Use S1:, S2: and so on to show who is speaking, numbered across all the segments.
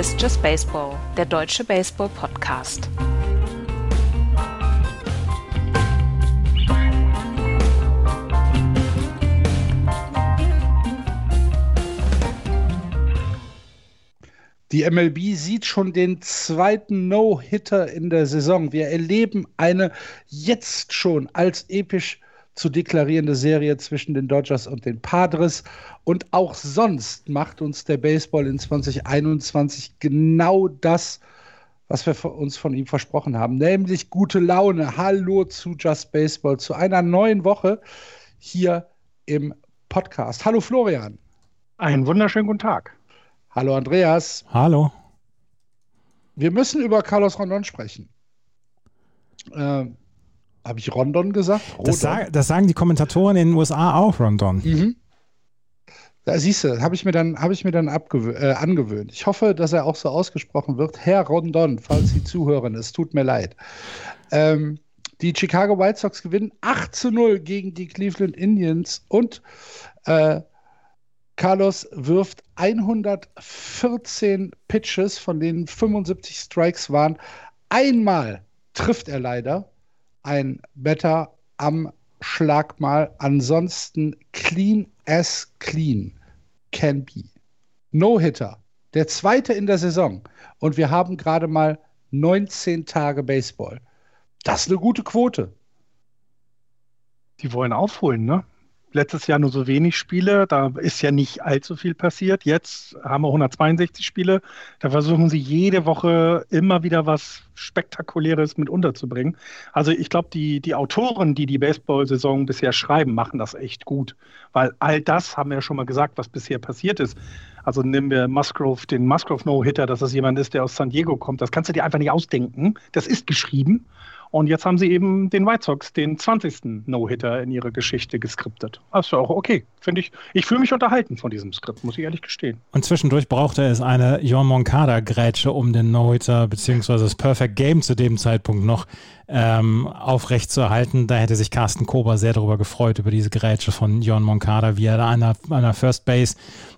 S1: Ist Just Baseball, der deutsche Baseball-Podcast.
S2: Die MLB sieht schon den zweiten No-Hitter in der Saison. Wir erleben eine jetzt schon als episch zu deklarierende Serie zwischen den Dodgers und den Padres. Und auch sonst macht uns der Baseball in 2021 genau das, was wir uns von ihm versprochen haben, nämlich gute Laune. Hallo zu Just Baseball, zu einer neuen Woche hier im Podcast. Hallo Florian.
S3: Einen wunderschönen guten Tag.
S2: Hallo Andreas.
S4: Hallo.
S2: Wir müssen über Carlos Rondon sprechen. Äh, Habe ich Rondon gesagt?
S4: Das, sag, das, sagen die Kommentatoren in den USA auch, Rondon. Mhm.
S2: Da siehst du, habe ich mir dann, hab ich mir dann äh, angewöhnt. Ich hoffe, dass er auch so ausgesprochen wird. Herr Rondon, falls Sie zuhören, es tut mir leid. Ähm, die Chicago White Sox gewinnen 8 zu 0 gegen die Cleveland Indians und äh, Carlos wirft 114 Pitches, von denen 75 Strikes waren. Einmal trifft er leider ein Better am Schlagmal. Ansonsten clean as clean can be. No-Hitter. Der zweite in der Saison. Und wir haben gerade mal 19 Tage Baseball. Das ist eine gute Quote.
S3: Die wollen aufholen, ne? Letztes Jahr nur so wenig Spiele, da ist ja nicht allzu viel passiert. Jetzt haben wir 162 Spiele, da versuchen sie jede Woche immer wieder was Spektakuläres mit unterzubringen. Also ich glaube, die, die Autoren, die die Baseball-Saison bisher schreiben, machen das echt gut, weil all das haben wir ja schon mal gesagt, was bisher passiert ist. Also nehmen wir Musgrove, den Musgrove No-Hitter, dass das jemand ist, der aus San Diego kommt. Das kannst du dir einfach nicht ausdenken. Das ist geschrieben. Und jetzt haben sie eben den White Sox, den 20. No-Hitter in ihrer Geschichte geskriptet. Also auch okay, finde ich. Ich fühle mich unterhalten von diesem Skript, muss ich ehrlich gestehen.
S4: Und zwischendurch brauchte es eine John Moncada-Grätsche, um den No-Hitter bzw. das Perfect Game zu dem Zeitpunkt noch ähm, aufrechtzuerhalten. Da hätte sich Carsten Kober sehr darüber gefreut, über diese Grätsche von Jon Moncada, wie er da an der, an der First Base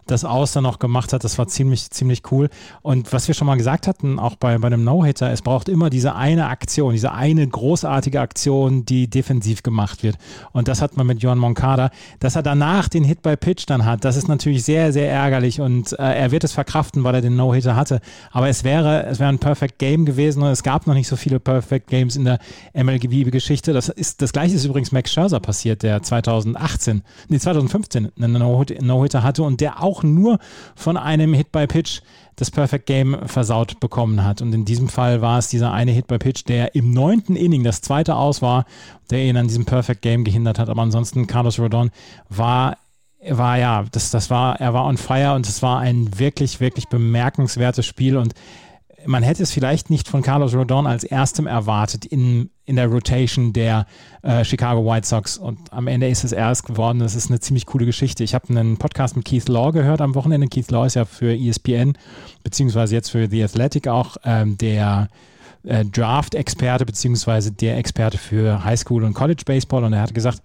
S4: das Aus dann noch gemacht hat. Das war ziemlich, ziemlich cool. Und was wir schon mal gesagt hatten, auch bei, bei einem No-Hitter, es braucht immer diese eine Aktion, diese eine großartige Aktion, die defensiv gemacht wird. Und das hat man mit Jon Moncada. Dass er danach den Hit by Pitch dann hat, das ist natürlich sehr, sehr ärgerlich und äh, er wird es verkraften, weil er den No-Hitter hatte. Aber es wäre, es wäre ein Perfect Game gewesen und es gab noch nicht so viele Perfect Games in der MLB-Geschichte. Das ist das gleiche ist übrigens Max Scherzer passiert, der 2018, nee 2015 einen No-Hitter hatte und der auch nur von einem Hit by Pitch das Perfect Game versaut bekommen hat. Und in diesem Fall war es dieser eine Hit by Pitch, der im neunten Inning das zweite aus war, der ihn an diesem Perfect Game gehindert hat. Aber ansonsten Carlos Rodon war war ja, das, das war, er war on fire und es war ein wirklich, wirklich bemerkenswertes Spiel und man hätte es vielleicht nicht von Carlos Rodon als erstem erwartet in, in der Rotation der äh, Chicago White Sox. Und am Ende ist es erst geworden. Das ist eine ziemlich coole Geschichte. Ich habe einen Podcast mit Keith Law gehört am Wochenende. Keith Law ist ja für ESPN, beziehungsweise jetzt für The Athletic auch ähm, der äh, Draft-Experte, beziehungsweise der Experte für Highschool und College Baseball. Und er hat gesagt,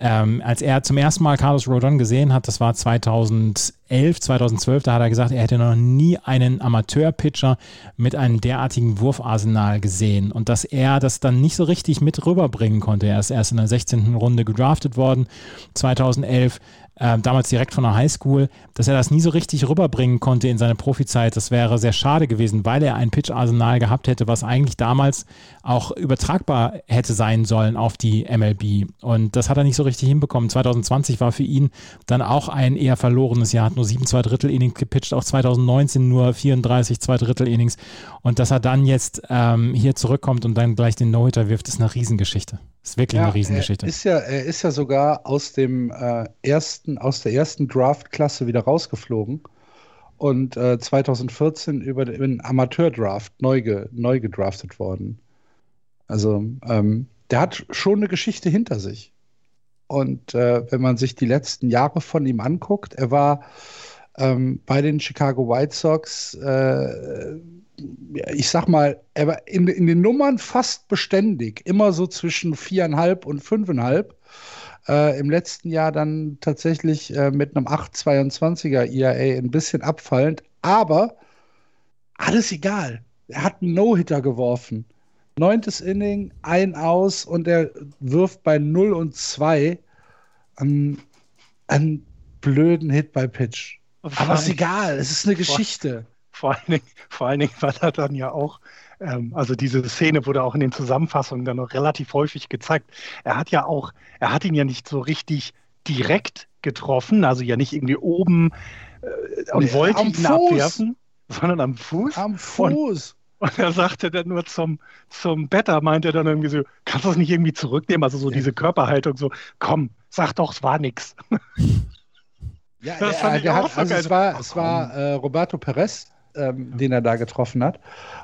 S4: ähm, als er zum ersten Mal Carlos Rodon gesehen hat, das war 2011, 2012, da hat er gesagt, er hätte noch nie einen Amateur-Pitcher mit einem derartigen Wurfarsenal gesehen und dass er das dann nicht so richtig mit rüberbringen konnte. Er ist erst in der 16. Runde gedraftet worden, 2011 äh, damals direkt von der Highschool, dass er das nie so richtig rüberbringen konnte in seine Profizeit. Das wäre sehr schade gewesen, weil er ein Pitch-Arsenal gehabt hätte, was eigentlich damals auch übertragbar hätte sein sollen auf die MLB. Und das hat er nicht so richtig hinbekommen. 2020 war für ihn dann auch ein eher verlorenes Jahr, hat nur sieben zwei Drittel Innings gepitcht, auch 2019 nur 34 zwei Drittel Innings. Und dass er dann jetzt ähm, hier zurückkommt und dann gleich den No-Hitter wirft, ist eine Riesengeschichte. Ist wirklich ja, eine Riesengeschichte.
S2: Er ist ja, er ist ja sogar aus dem äh, ersten, aus der ersten Draft-Klasse wieder rausgeflogen und äh, 2014 über den Amateur-Draft neu, ge, neu gedraftet worden. Also ähm, der hat schon eine Geschichte hinter sich. Und äh, wenn man sich die letzten Jahre von ihm anguckt, er war ähm, bei den Chicago White Sox äh, ich sag mal, er war in, in den Nummern fast beständig, immer so zwischen viereinhalb und fünfeinhalb. Äh, Im letzten Jahr dann tatsächlich äh, mit einem 8,22er ERA ein bisschen abfallend, aber alles egal. Er hat einen No-Hitter geworfen. Neuntes Inning, ein aus und er wirft bei 0 und 2 einen, einen blöden Hit bei Pitch. Aber ist egal, es ist eine Geschichte.
S3: Vor, vor, allen Dingen, vor allen Dingen, weil er dann ja auch, ähm, also diese Szene wurde auch in den Zusammenfassungen dann noch relativ häufig gezeigt. Er hat ja auch, er hat ihn ja nicht so richtig direkt getroffen, also ja nicht irgendwie oben äh, und nee, wollte ihn Fuß. abwerfen, sondern am Fuß.
S2: Am Fuß.
S3: Und, und er sagte dann nur zum, zum Better, meinte er dann irgendwie so, kannst du das nicht irgendwie zurücknehmen? Also so ja. diese Körperhaltung, so, komm, sag doch, es war nix.
S2: Ja, das der, der hat, also es war, es war äh, Roberto Perez, ähm, ja. den er da getroffen hat.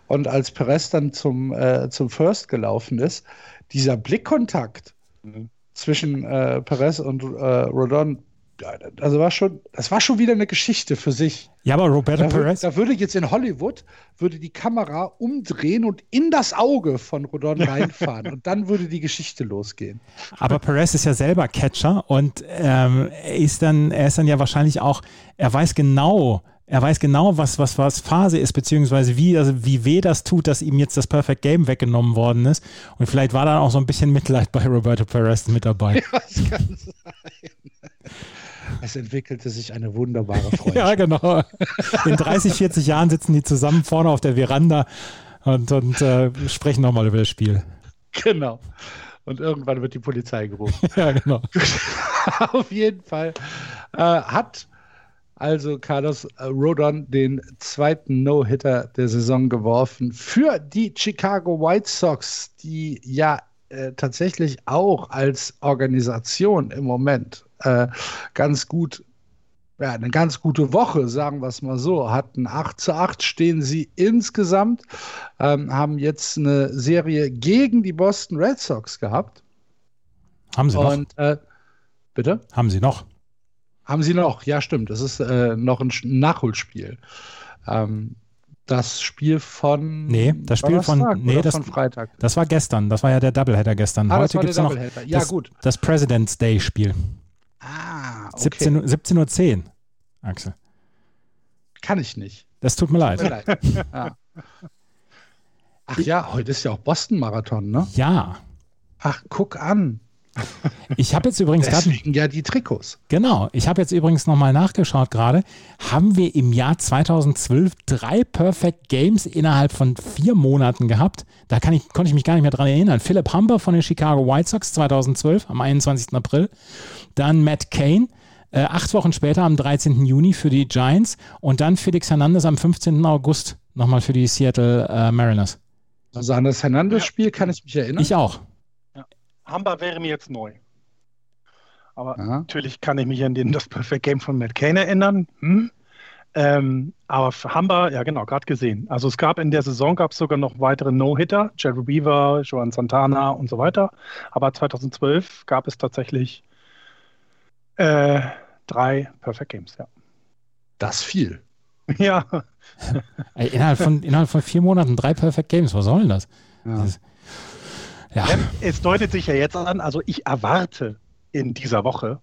S2: Und als Perez dann zum, äh, zum First gelaufen ist, dieser Blickkontakt mhm. zwischen äh, Perez und äh, Rodon, also war schon, das war schon wieder eine Geschichte für sich.
S4: Ja, aber Roberto
S2: da,
S4: Perez.
S2: Da würde jetzt in Hollywood würde die Kamera umdrehen und in das Auge von Rodon reinfahren und dann würde die Geschichte losgehen.
S4: Aber Perez ist ja selber Catcher und ähm, er ist dann, er ist dann ja wahrscheinlich auch, er weiß genau, er weiß genau, was, was, was Phase ist, beziehungsweise wie, also wie weh das tut, dass ihm jetzt das Perfect Game weggenommen worden ist. Und vielleicht war da auch so ein bisschen Mitleid bei Roberto Perez mit dabei. Ja, das kann sein.
S2: Es entwickelte sich eine wunderbare Freundschaft.
S4: ja, genau. In 30, 40 Jahren sitzen die zusammen vorne auf der Veranda und, und äh, sprechen nochmal über das Spiel.
S2: Genau. Und irgendwann wird die Polizei gerufen.
S4: ja, genau.
S2: auf jeden Fall äh, hat also Carlos Rodon den zweiten No-Hitter der Saison geworfen für die Chicago White Sox, die ja äh, tatsächlich auch als Organisation im Moment äh, ganz gut, ja, eine ganz gute Woche, sagen wir es mal so, hatten 8 zu 8 stehen sie insgesamt, ähm, haben jetzt eine Serie gegen die Boston Red Sox gehabt.
S4: Haben sie Und,
S2: noch? Äh, bitte?
S4: Haben sie noch?
S2: Haben sie noch, ja stimmt, das ist äh, noch ein Nachholspiel. Ähm, das Spiel von.
S4: Nee, das Spiel von. Nee, das, von Freitag. Das war gestern. Das war ja der Doubleheader gestern. Ah, Heute gibt es noch
S2: ja,
S4: das,
S2: gut.
S4: das President's Day Spiel.
S2: Ah,
S4: okay. 17.10 17 Uhr, 10, Axel.
S2: Kann ich nicht.
S4: Das tut mir leid.
S2: Tut mir leid. ja. Ach ja, heute ist ja auch Boston-Marathon, ne?
S4: Ja.
S2: Ach, guck an.
S4: Ich habe jetzt übrigens
S2: gerade. ja die Trikots.
S4: Genau. Ich habe jetzt übrigens nochmal nachgeschaut gerade. Haben wir im Jahr 2012 drei Perfect Games innerhalb von vier Monaten gehabt? Da kann ich, konnte ich mich gar nicht mehr dran erinnern. Philip Humber von den Chicago White Sox 2012 am 21. April. Dann Matt Kane. Äh, acht Wochen später am 13. Juni für die Giants und dann Felix Hernandez am 15. August nochmal für die Seattle äh, Mariners.
S2: Also an das Hernandez-Spiel kann ich mich erinnern.
S4: Ich auch.
S3: Hamba wäre mir jetzt neu. Aber Aha. natürlich kann ich mich an den, das Perfect Game von Matt Kane erinnern. Hm? Ähm, aber für Hamba, ja genau, gerade gesehen. Also es gab in der Saison gab es sogar noch weitere No-Hitter, Jerry Beaver, Joan Santana und so weiter. Aber 2012 gab es tatsächlich äh, drei Perfect Games, ja.
S2: Das viel.
S3: Ja.
S4: innerhalb, von, innerhalb von vier Monaten drei Perfect Games, was soll denn das? Ja. das
S3: ja. Es deutet sich ja jetzt an, also ich erwarte in dieser Woche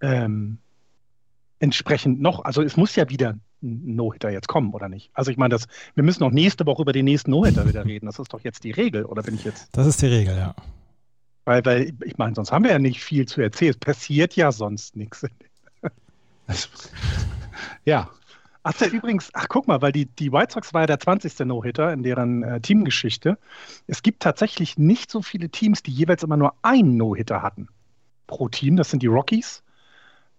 S3: ähm, entsprechend noch, also es muss ja wieder ein No-Hitter jetzt kommen, oder nicht? Also ich meine, das, wir müssen noch nächste Woche über den nächsten No-Hitter wieder reden. Das ist doch jetzt die Regel, oder bin ich jetzt?
S4: Das ist die Regel, ja.
S3: Weil, weil ich meine, sonst haben wir ja nicht viel zu erzählen. Es passiert ja sonst nichts.
S2: ja,
S3: Ach, ja, übrigens, ach guck mal, weil die, die White Sox war ja der 20. No-Hitter in deren äh, Teamgeschichte. Es gibt tatsächlich nicht so viele Teams, die jeweils immer nur einen No-Hitter hatten pro Team. Das sind die Rockies,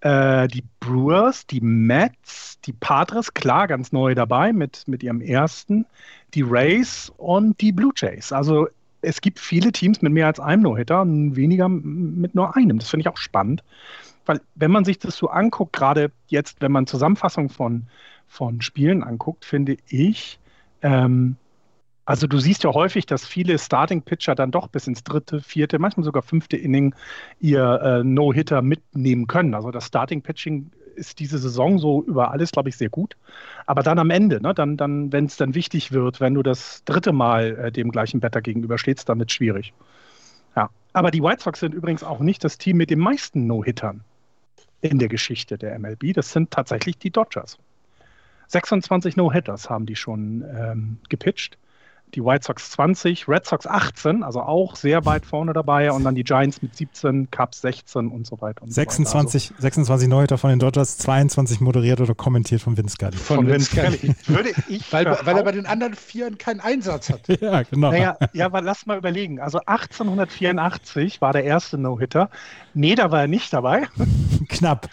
S3: äh, die Brewers, die Mets, die Padres, klar, ganz neu dabei mit, mit ihrem ersten, die Rays und die Blue Jays. Also es gibt viele Teams mit mehr als einem No-Hitter und weniger mit nur einem. Das finde ich auch spannend. Weil wenn man sich das so anguckt, gerade jetzt, wenn man Zusammenfassung von von Spielen anguckt, finde ich, ähm, also du siehst ja häufig, dass viele Starting-Pitcher dann doch bis ins dritte, vierte, manchmal sogar fünfte Inning ihr äh, No-Hitter mitnehmen können. Also das Starting-Pitching ist diese Saison so über alles, glaube ich, sehr gut. Aber dann am Ende, ne, dann, dann, wenn es dann wichtig wird, wenn du das dritte Mal äh, dem gleichen Wetter gegenüberstehst, dann wird schwierig. Ja. Aber die White Sox sind übrigens auch nicht das Team mit den meisten No-Hittern in der Geschichte der MLB. Das sind tatsächlich die Dodgers. 26 No-Hitters haben die schon ähm, gepitcht die White Sox 20, Red Sox 18, also auch sehr weit vorne dabei und dann die Giants mit 17, Cubs 16 und so weiter. Und
S4: 26, so weiter. Also, 26 Neuhitter von den Dodgers, 22 moderiert oder kommentiert von Vince Scully.
S2: Von, von Vince Scully. Würde ich weil, weil er bei den anderen Vieren keinen Einsatz hat.
S3: ja, genau. Naja, ja, aber lass mal überlegen. Also 1884 war der erste No-Hitter. Nee, da war er nicht dabei.
S4: Knapp.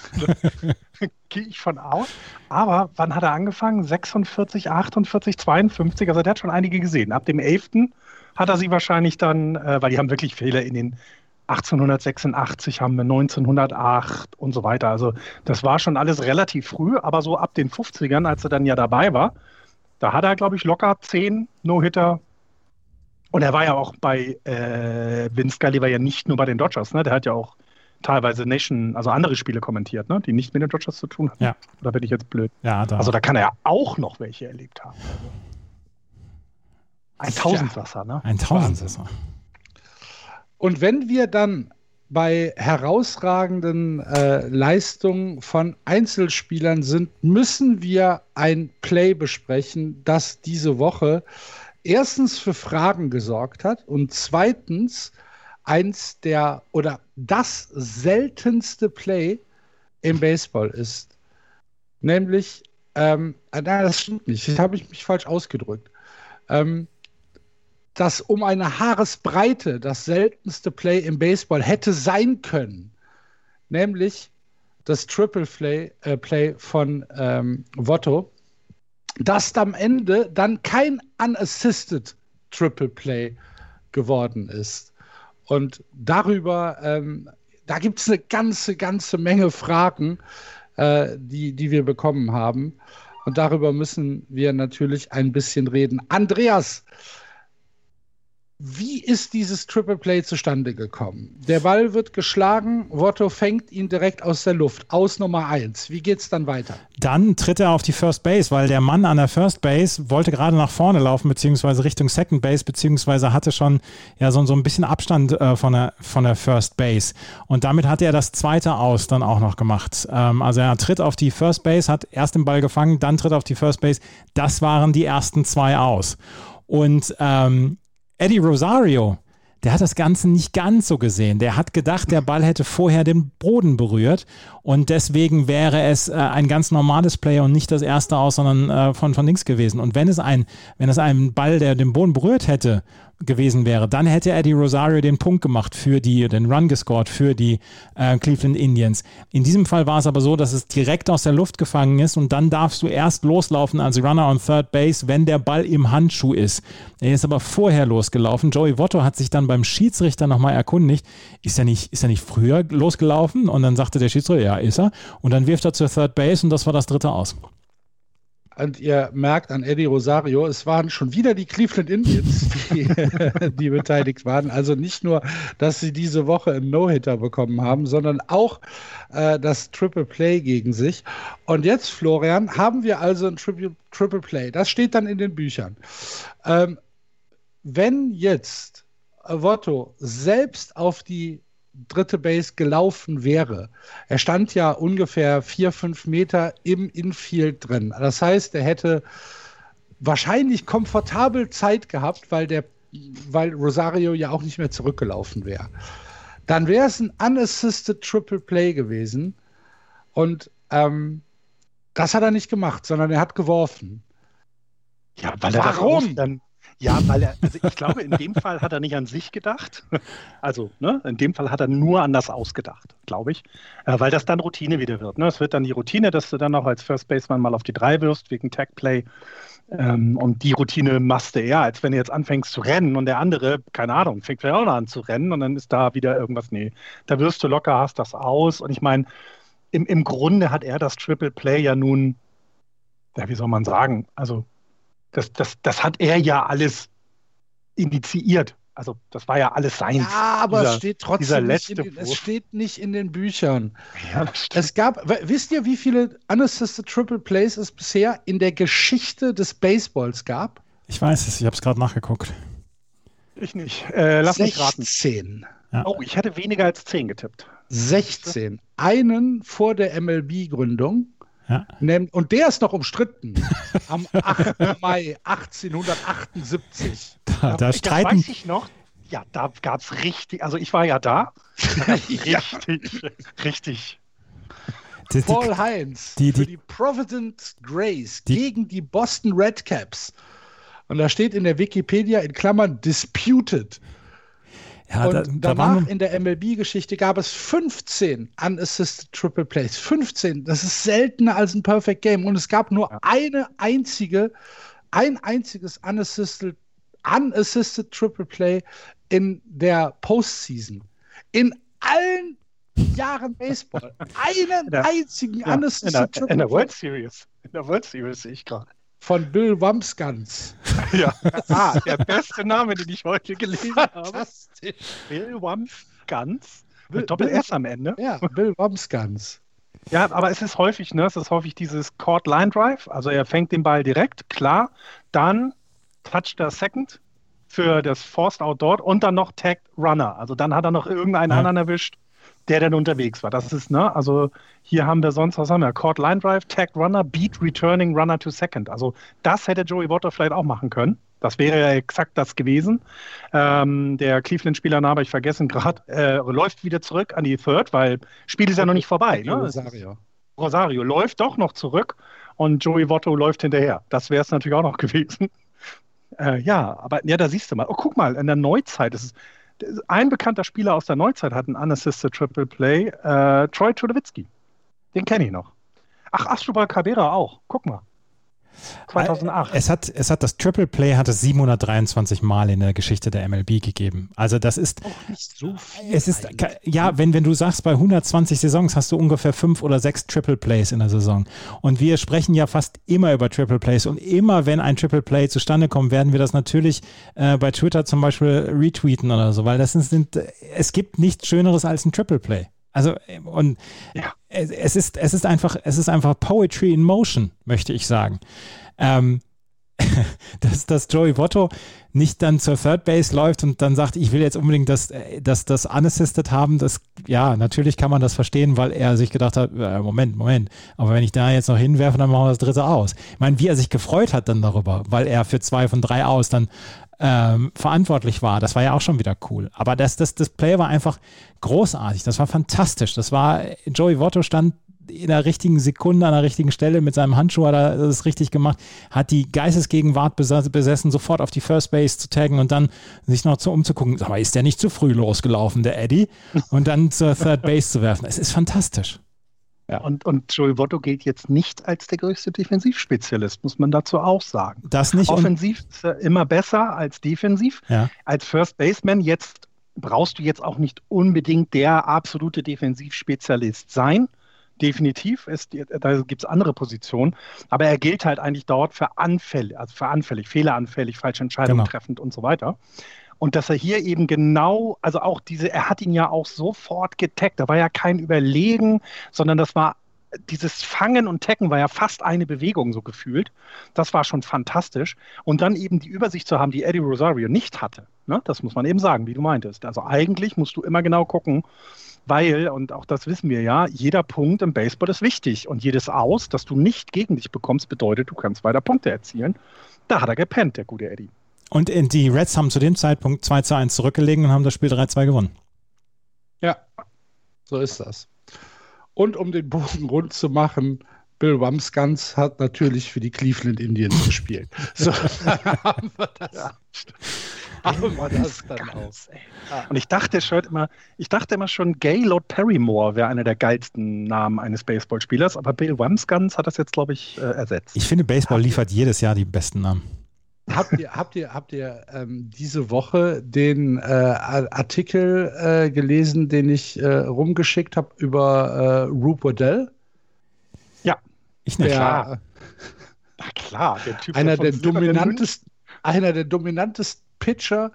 S3: Gehe ich von aus. Aber wann hat er angefangen? 46, 48, 52. Also der hat schon einige gesehen. Ab dem 11. hat er sie wahrscheinlich dann, äh, weil die haben wirklich Fehler in den 1886 haben wir 1908 und so weiter. Also das war schon alles relativ früh, aber so ab den 50ern, als er dann ja dabei war, da hat er, glaube ich, locker 10 No-Hitter. Und er war ja auch bei äh, Vince Scully war ja nicht nur bei den Dodgers, ne? Der hat ja auch teilweise Nation, also andere Spiele kommentiert, ne? die nicht mit den Dodgers zu tun haben.
S4: Ja.
S3: Oder bin ich jetzt blöd?
S4: Ja, da.
S3: Also da kann er ja auch noch welche erlebt haben. Ein Tausendsasser, ne?
S4: Ein Tausendsasser.
S2: Und wenn wir dann bei herausragenden äh, Leistungen von Einzelspielern sind, müssen wir ein Play besprechen, das diese Woche erstens für Fragen gesorgt hat und zweitens eins der oder das seltenste Play im Baseball ist. Nämlich, ähm, äh, nein, das stimmt nicht, das habe ich mich falsch ausgedrückt. Ähm, dass um eine Haaresbreite das seltenste Play im Baseball hätte sein können. Nämlich das Triple Play, äh, Play von ähm, Votto, das am Ende dann kein unassisted Triple Play geworden ist. Und darüber, ähm, da gibt es eine ganze, ganze Menge Fragen, äh, die, die wir bekommen haben. Und darüber müssen wir natürlich ein bisschen reden. Andreas, wie ist dieses Triple Play zustande gekommen? Der Ball wird geschlagen, Votto fängt ihn direkt aus der Luft, aus Nummer 1. Wie geht es dann weiter?
S4: Dann tritt er auf die First Base, weil der Mann an der First Base wollte gerade nach vorne laufen, beziehungsweise Richtung Second Base, beziehungsweise hatte schon ja, so, so ein bisschen Abstand äh, von, der, von der First Base. Und damit hat er das zweite Aus dann auch noch gemacht. Ähm, also er tritt auf die First Base, hat erst den Ball gefangen, dann tritt auf die First Base. Das waren die ersten zwei Aus. Und ähm, Eddie Rosario, der hat das Ganze nicht ganz so gesehen. Der hat gedacht, der Ball hätte vorher den Boden berührt und deswegen wäre es äh, ein ganz normales Play und nicht das erste aus, sondern äh, von, von links gewesen. Und wenn es ein, wenn es ein Ball, der den Boden berührt hätte, gewesen wäre, dann hätte Eddie Rosario den Punkt gemacht für die, den Run gescored für die äh, Cleveland Indians. In diesem Fall war es aber so, dass es direkt aus der Luft gefangen ist und dann darfst du erst loslaufen als Runner on Third Base, wenn der Ball im Handschuh ist. Er ist aber vorher losgelaufen. Joey Votto hat sich dann beim Schiedsrichter nochmal erkundigt, ist er nicht, ist er nicht früher losgelaufen? Und dann sagte der Schiedsrichter, ja, ist er. Und dann wirft er zur Third Base und das war das dritte Aus.
S2: Und ihr merkt an Eddie Rosario, es waren schon wieder die Cleveland Indians, die, die beteiligt waren. Also nicht nur, dass sie diese Woche einen No-Hitter bekommen haben, sondern auch äh, das Triple Play gegen sich. Und jetzt, Florian, haben wir also ein Triple, Triple Play. Das steht dann in den Büchern. Ähm, wenn jetzt Votto selbst auf die dritte Base gelaufen wäre. Er stand ja ungefähr vier, fünf Meter im Infield drin. Das heißt, er hätte wahrscheinlich komfortabel Zeit gehabt, weil der, weil Rosario ja auch nicht mehr zurückgelaufen wäre. Dann wäre es ein unassisted Triple Play gewesen. Und ähm, das hat er nicht gemacht, sondern er hat geworfen.
S3: Ja, weil er Warum? dann ja, weil er, also ich glaube, in dem Fall hat er nicht an sich gedacht. Also, ne, in dem Fall hat er nur an das ausgedacht, glaube ich. Äh, weil das dann Routine wieder wird. Ne? Es wird dann die Routine, dass du dann auch als First Baseman mal auf die drei wirst, wegen Tag Play. Ähm, und die Routine machst du eher, als wenn du jetzt anfängst zu rennen und der andere, keine Ahnung, fängt vielleicht auch noch an zu rennen und dann ist da wieder irgendwas. Nee, da wirst du locker, hast das aus. Und ich meine, im, im Grunde hat er das Triple Play ja nun, ja, wie soll man sagen, also das, das, das hat er ja alles initiiert. Also das war ja alles sein.
S2: Ja, aber dieser, es steht trotzdem nicht in den, es steht nicht in den Büchern. Ja, es gab, wisst ihr, wie viele unassisted Triple Plays es bisher in der Geschichte des Baseballs gab?
S4: Ich weiß es, ich habe es gerade nachgeguckt.
S3: Ich nicht. Äh, lass 16. mich raten.
S2: 16.
S3: Ja. Oh, ich hätte weniger als 10 getippt.
S2: 16. Einen vor der MLB-Gründung Ja. Und der ist noch umstritten. am 8. Mai 1878.
S4: Da, da streiten. Das
S3: weiß ich noch. Ja, da gab es richtig, also ich war ja da. richtig, richtig.
S2: Paul Heinz die, die, für die Providence Grace die, gegen die Boston Red Caps. Und da steht in der Wikipedia in Klammern disputed. Ja, und da, da danach in der MLB-Geschichte gab es 15 unassisted Triple Plays. 15. Das ist seltener als ein Perfect Game. Und es gab nur ja. eine einzige, ein einziges unassisted, unassisted Triple Play in der Postseason. In allen Jahren Baseball. Einen der, einzigen ja, unassisted
S3: in der, Triple in der World Series. In der World Series sehe ich gerade
S2: von Bill Wamsgans.
S3: Ja, ah, der beste Name, den ich heute gelesen habe. Bill Wamsgans. Mit Doppel-S am Ende.
S2: Ja, Bill Wamsgans.
S3: Ja, aber es ist häufig, ne? Es ist häufig dieses Court Line Drive. Also er fängt den Ball direkt, klar. Dann toucht er Second für das Forced Out dort und dann noch Tagged Runner. Also dann hat er noch irgendeinen ja. anderen erwischt der dann unterwegs war. Das ist, ne, also hier haben wir sonst, was haben wir? Court Line Drive, Tagged Runner, Beat Returning Runner to Second. Also das hätte Joey Votto vielleicht auch machen können. Das wäre ja exakt das gewesen. Ähm, der Cleveland-Spieler, Name ich vergessen gerade, äh, läuft wieder zurück an die Third, weil Spiel ist ja noch nicht vorbei. Ne?
S2: Rosario.
S3: Rosario läuft doch noch zurück und Joey Votto läuft hinterher. Das wäre es natürlich auch noch gewesen. Äh, ja, aber ja, da siehst du mal. Oh, guck mal, in der Neuzeit ist es ein bekannter Spieler aus der Neuzeit hat einen unassisted Triple Play, äh, Troy Tulowitzki. Den kenne ich noch. Ach, Astrobal Cabrera auch. Guck mal. 2008.
S4: Es hat, es hat das Triple Play hat es 723 Mal in der Geschichte der MLB gegeben. Also das ist
S2: auch nicht so viel.
S4: Es ist ja, wenn wenn du sagst, bei 120 Saisons hast du ungefähr fünf oder sechs Triple Plays in der Saison. Und wir sprechen ja fast immer über Triple Plays und immer wenn ein Triple Play zustande kommt, werden wir das natürlich äh, bei Twitter zum Beispiel retweeten oder so, weil das sind, es gibt nichts Schöneres als ein Triple Play. Also und ja. Es, ist es ist einfach es ist einfach Poetry in Motion, möchte ich sagen. Ähm, dass, dass Joey Votto nicht dann zur Third Base läuft und dann sagt, ich will jetzt unbedingt das, äh, das, das unassisted haben, das, ja, natürlich kann man das verstehen, weil er sich gedacht hat, äh, Moment, Moment, aber wenn ich da jetzt noch hinwerfe, dann machen wir das dritte aus. Ich meine, wie er sich gefreut hat dann darüber, weil er für zwei von drei aus dann ähm, verantwortlich war. Das war ja auch schon wieder cool. Aber das, das, das Play war einfach großartig. Das war fantastisch. Das war, Joey Votto stand in der richtigen Sekunde an der richtigen Stelle mit seinem Handschuh hat er das richtig gemacht, hat die Geistesgegenwart besessen, sofort auf die First Base zu taggen und dann sich noch zu umzugucken, aber ist der nicht zu früh losgelaufen, der Eddie? Und dann zur Third Base zu werfen. Es ist fantastisch.
S3: Ja. Und, und Joey Votto gilt jetzt nicht als der größte Defensivspezialist, muss man dazu auch sagen.
S4: Das nicht.
S3: Offensiv ist er immer besser als defensiv.
S4: Ja.
S3: Als First Baseman jetzt brauchst du jetzt auch nicht unbedingt der absolute Defensivspezialist sein. Definitiv, ist, da gibt es andere Positionen, aber er gilt halt eigentlich dort für Anfälle, also für anfällig, fehleranfällig, falsche Entscheidungen genau. treffend und so weiter. Und dass er hier eben genau, also auch diese, er hat ihn ja auch sofort getaggt. Da war ja kein Überlegen, sondern das war dieses Fangen und Tacken war ja fast eine Bewegung so gefühlt. Das war schon fantastisch. Und dann eben die Übersicht zu haben, die Eddie Rosario nicht hatte. Ne? Das muss man eben sagen, wie du meintest. Also eigentlich musst du immer genau gucken, weil, und auch das wissen wir ja, jeder Punkt im Baseball ist wichtig. Und jedes Aus, das du nicht gegen dich bekommst, bedeutet, du kannst weiter Punkte erzielen. Da hat er gepennt, der gute Eddie.
S4: Und die Reds haben zu dem Zeitpunkt 2 zu 1 zurückgelegen und haben das Spiel 3-2 gewonnen.
S2: Ja, so ist das. Und um den Bogen rund zu machen, Bill Wamsgans hat natürlich für die Cleveland Indians gespielt. So, haben wir das.
S3: Haben wir das dann aus. Und ich dachte schon immer, ich dachte immer schon, Gaylord Perrymore wäre einer der geilsten Namen eines Baseballspielers, aber Bill Wamsgans hat das jetzt, glaube ich, äh, ersetzt.
S4: Ich finde, Baseball liefert jedes Jahr die besten Namen.
S2: Habt ihr, habt ihr, habt ihr ähm, diese Woche den äh, Artikel äh, gelesen, den ich äh, rumgeschickt habe über äh, Roop Waddell?
S3: Ja,
S2: ich nicht.
S3: Klar. Na klar,
S2: der Typ einer der, dominantesten, einer der dominantesten Pitcher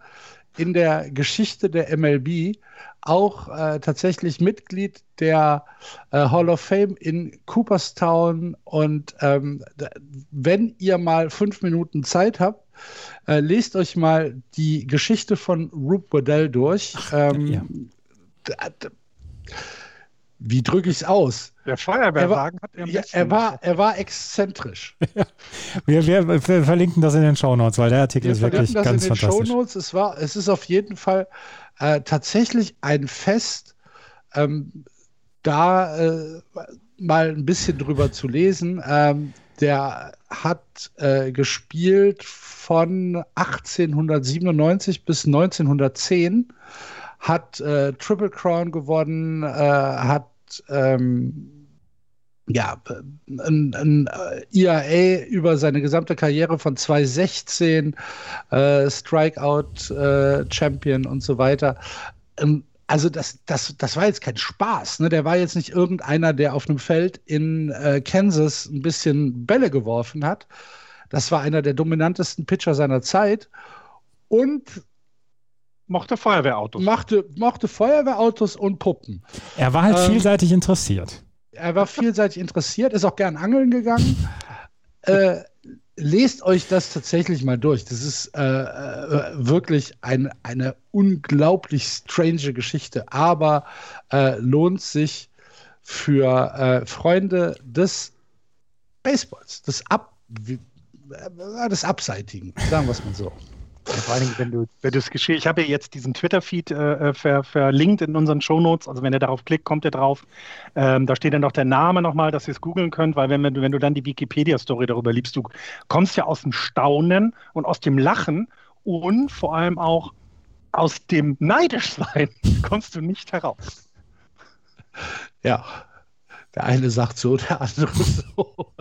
S2: in der Geschichte der MLB auch äh, tatsächlich Mitglied der äh, Hall of Fame in Cooperstown. Und ähm, wenn ihr mal fünf Minuten Zeit habt, äh, lest euch mal die Geschichte von Rube Waddell durch. Ach, ähm, ja. Wie drücke ich es aus?
S3: Der Feuerwehrwagen
S2: hat er, ja, er war, er war exzentrisch.
S4: wir, wir, wir, verlinken das in den Shownotes, weil der Artikel wir ist wirklich das ganz in den fantastisch. Shownotes.
S2: Es war, es ist auf jeden Fall äh, tatsächlich ein Fest, ähm, da äh, mal ein bisschen drüber zu lesen. Ähm, der hat äh, gespielt von 1897 bis 1910, hat äh, Triple Crown gewonnen, äh, hat ähm, ja, ein, ein IAA äh, über seine gesamte Karriere von 2016, äh, Strikeout äh, Champion und so weiter. Ähm, also das, das, das war jetzt kein Spaß. Ne? Der war jetzt nicht irgendeiner, der auf einem Feld in äh, Kansas ein bisschen Bälle geworfen hat. Das war einer der dominantesten Pitcher seiner Zeit und
S3: mochte Feuerwehrautos.
S2: Mochte, mochte Feuerwehrautos und Puppen.
S4: Er war halt ähm, vielseitig interessiert.
S2: Er war vielseitig interessiert, ist auch gern angeln gegangen. äh, lest euch das tatsächlich mal durch. Das ist äh, äh, wirklich ein, eine unglaublich strange Geschichte, aber äh, lohnt sich für äh, Freunde des Baseballs, des, Ab äh, des Abseitigen, sagen wir es mal so.
S3: Ja, vor allem, wenn du, wenn du das Geschehen, ich habe ja jetzt diesen Twitter-Feed äh, äh, ver, verlinkt in unseren Shownotes, also wenn ihr darauf klickt, kommt ihr drauf. Ähm, da steht dann noch der Name nochmal, dass ihr es googeln könnt, weil wenn, wenn du dann die Wikipedia-Story darüber liebst, du kommst ja aus dem Staunen und aus dem Lachen und vor allem auch aus dem Neidischsein kommst du nicht heraus.
S2: Ja, der eine sagt so, der andere so.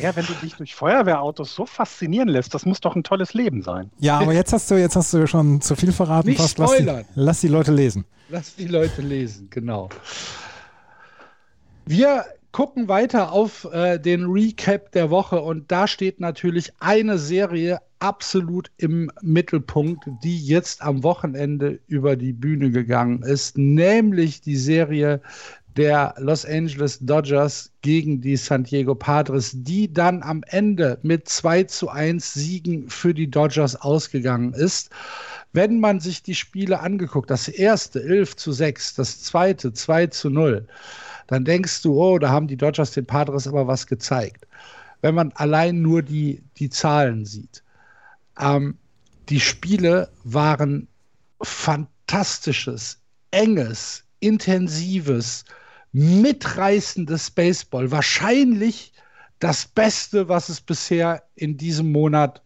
S3: Ja, wenn du dich durch Feuerwehrautos so faszinieren lässt, das muss doch ein tolles Leben sein.
S4: Ja, aber jetzt hast du, jetzt hast du schon zu viel verraten.
S2: Nicht fast. Lass die,
S4: lass die Leute lesen.
S2: Lass die Leute lesen, genau. Wir gucken weiter auf äh, den Recap der Woche und da steht natürlich eine Serie absolut im Mittelpunkt, die jetzt am Wochenende über die Bühne gegangen ist, nämlich die Serie der Los Angeles Dodgers gegen die San Diego Padres, die dann am Ende mit 2 zu 1 Siegen für die Dodgers ausgegangen ist. Wenn man sich die Spiele angeguckt, das erste 11 zu 6, das zweite 2 zu 0, dann denkst du, oh, da haben die Dodgers den Padres aber was gezeigt. Wenn man allein nur die, die Zahlen sieht. Ähm, die Spiele waren fantastisches, enges, intensives, mitreißendes Baseball. Wahrscheinlich das Beste, was es bisher in diesem Monat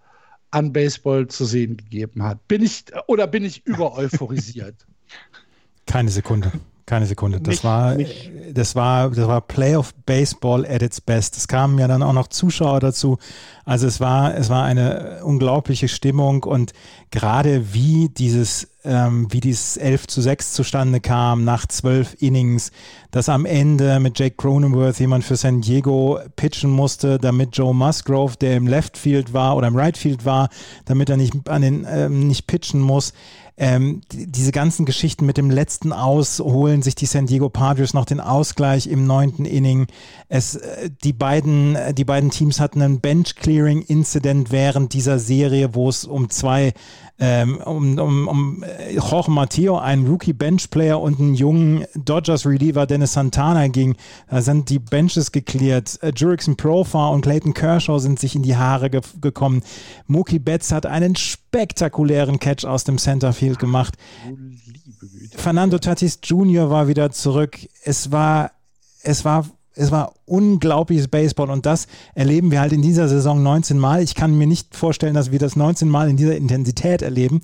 S2: an Baseball zu sehen gegeben hat. Bin ich oder bin ich über euphorisiert?
S4: Keine Sekunde. Keine Sekunde. Das nicht, war, nicht. das war, das war Playoff Baseball at its best. Es kamen ja dann auch noch Zuschauer dazu. Also es war, es war eine unglaubliche Stimmung und gerade wie dieses, ähm, wie dieses 11 zu 6 zustande kam nach zwölf Innings, dass am Ende mit Jake Cronenworth jemand für San Diego pitchen musste, damit Joe Musgrove, der im Left Field war oder im Right Field war, damit er nicht an den ähm, nicht pitchen muss ähm, diese ganzen Geschichten mit dem letzten Aus holen sich die San Diego Padres noch den Ausgleich im neunten Inning. Es, äh, die, beiden, äh, die beiden Teams hatten einen Bench-Clearing-Incident während dieser Serie, wo es um zwei ähm, um, um, um äh, Jorge Matteo, einen Rookie-Bench-Player und einen jungen Dodgers-Reliever Dennis Santana ging. Da sind die Benches geklärt. Äh, Jurickson Profar und Clayton Kershaw sind sich in die Haare ge gekommen. Mookie Betts hat einen spektakulären Catch aus dem Centerfield gemacht. Fernando Tatis Jr. war wieder zurück. Es war, es war es war unglaubliches Baseball und das erleben wir halt in dieser Saison 19 Mal. Ich kann mir nicht vorstellen, dass wir das 19 Mal in dieser Intensität erleben,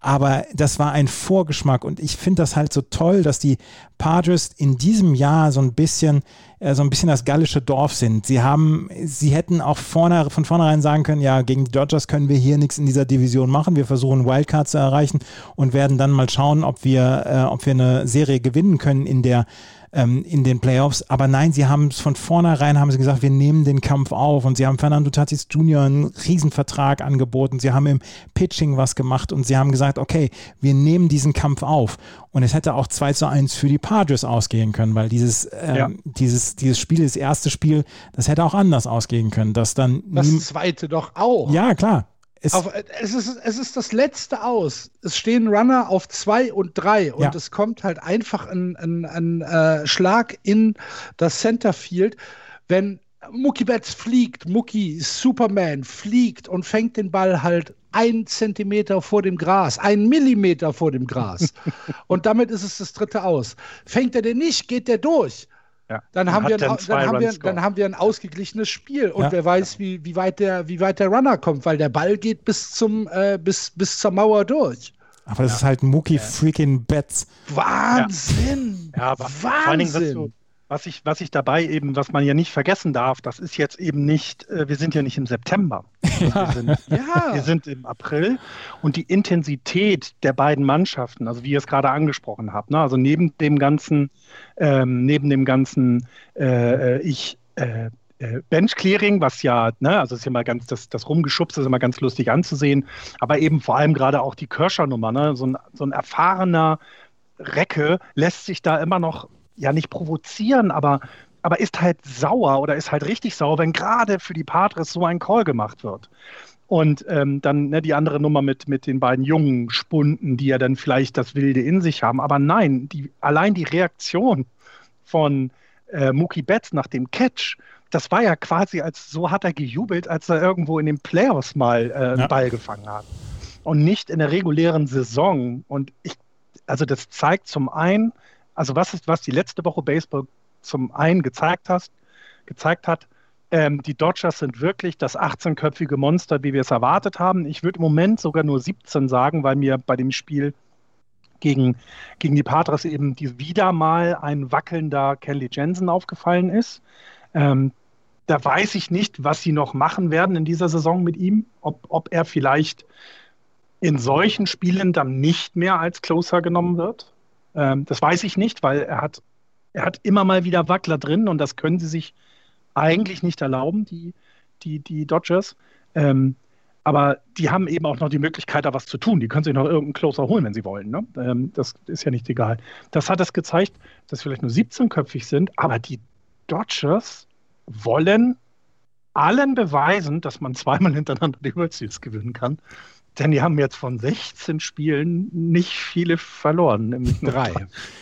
S4: aber das war ein Vorgeschmack und ich finde das halt so toll, dass die Padres in diesem Jahr so ein bisschen äh, so ein bisschen das gallische Dorf sind. Sie haben, sie hätten auch vorne, von vornherein sagen können, ja, gegen die Dodgers können wir hier nichts in dieser Division machen. Wir versuchen Wildcard zu erreichen und werden dann mal schauen, ob wir, äh, ob wir eine Serie gewinnen können in der ähm, in den Playoffs. Aber nein, sie haben es von vornherein haben sie gesagt, wir nehmen den Kampf auf und sie haben Fernando Tatis Jr. einen Riesenvertrag angeboten. Sie haben im Pitching was gemacht und sie haben gesagt, okay, wir nehmen diesen Kampf auf. Und es hätte auch 2 zu 1 für die Padres ausgehen können, weil dieses, ähm, ja. dieses, dieses Spiel, das erste Spiel, das hätte auch anders ausgehen können. Dass dann
S2: das zweite doch auch.
S4: Ja, klar.
S2: Es, auf, es, ist, es ist das letzte Aus. Es stehen Runner auf zwei und drei und ja. es kommt halt einfach ein, ein, ein äh, Schlag in das Centerfield. Wenn Mookie Betts fliegt, Mookie Superman fliegt und fängt den Ball halt ein Zentimeter vor dem Gras, ein Millimeter vor dem Gras. und damit ist es das dritte Aus. Fängt er den nicht, geht der durch. Ja. Dann, haben wir, ein, dann, haben wir, dann haben wir ein ausgeglichenes Spiel und ja. wer weiß, wie, wie, weit der, wie weit der Runner kommt, weil der Ball geht bis, zum, äh, bis, bis zur Mauer durch.
S4: Aber es ja. ist halt Mookie freaking Betts.
S2: Wahnsinn! Ja, aber Wahnsinn! Vor allen Dingen,
S3: was ich, was ich dabei eben, was man ja nicht vergessen darf, das ist jetzt eben nicht, äh, wir sind ja nicht im September. Ja. Wir, sind, ja. wir sind im April und die Intensität der beiden Mannschaften, also wie ihr es gerade angesprochen habt, ne, also neben dem ganzen, ähm, neben dem ganzen, äh, äh ich, äh, äh, Bench-Clearing, was ja, ne, also ist ja mal ganz, das, das Rumgeschubs ist immer ganz lustig anzusehen, aber eben vor allem gerade auch die Kirscher-Nummer, ne, so ein, so ein erfahrener Recke lässt sich da immer noch ja nicht provozieren, aber, aber ist halt sauer oder ist halt richtig sauer, wenn gerade für die Padres so ein Call gemacht wird. Und ähm, dann ne, die andere Nummer mit, mit den beiden jungen Spunden, die ja dann vielleicht das Wilde in sich haben. Aber nein, die, allein die Reaktion von äh, Mookie Betts nach dem Catch, das war ja quasi, als so hat er gejubelt, als er irgendwo in den Playoffs mal äh, einen ja. Ball gefangen hat. Und nicht in der regulären Saison. Und ich, also das zeigt zum einen, also was ist, was die letzte Woche Baseball zum einen gezeigt hast, gezeigt hat, ähm, die Dodgers sind wirklich das 18-köpfige Monster, wie wir es erwartet haben. Ich würde im Moment sogar nur 17 sagen, weil mir bei dem Spiel gegen, gegen die Padres eben die, wieder mal ein wackelnder Kelly Jensen aufgefallen ist. Ähm, da weiß ich nicht, was sie noch machen werden in dieser Saison mit ihm, ob, ob er vielleicht in solchen Spielen dann nicht mehr als Closer genommen wird. Ähm, das weiß ich nicht, weil er hat, er hat immer mal wieder Wackler drin und das können sie sich eigentlich nicht erlauben, die, die, die Dodgers. Ähm, aber die haben eben auch noch die Möglichkeit, da was zu tun. Die können sich noch irgendeinen Closer holen, wenn sie wollen. Ne? Ähm, das ist ja nicht egal. Das hat es gezeigt, dass vielleicht nur 17-köpfig sind, aber die Dodgers wollen allen beweisen, dass man zweimal hintereinander die World Series gewinnen kann. Denn die haben jetzt von 16 Spielen nicht viele verloren, nämlich drei.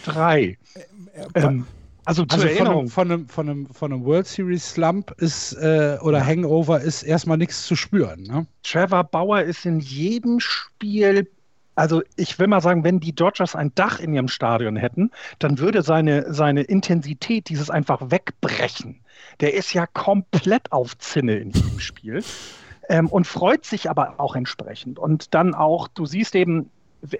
S3: Drei. Äh,
S2: äh, ähm, also, also zur Erinnerung. Von einem, von, einem, von einem World Series Slump ist äh, oder. Hangover ist erstmal nichts zu spüren. Ne?
S3: Trevor Bauer ist in jedem Spiel also ich will mal sagen, wenn die Dodgers ein Dach in ihrem Stadion hätten, dann würde seine, seine Intensität, dieses einfach wegbrechen. Der ist ja komplett auf Zinne in diesem Spiel ähm, und freut sich aber auch entsprechend. Und dann auch, du siehst eben,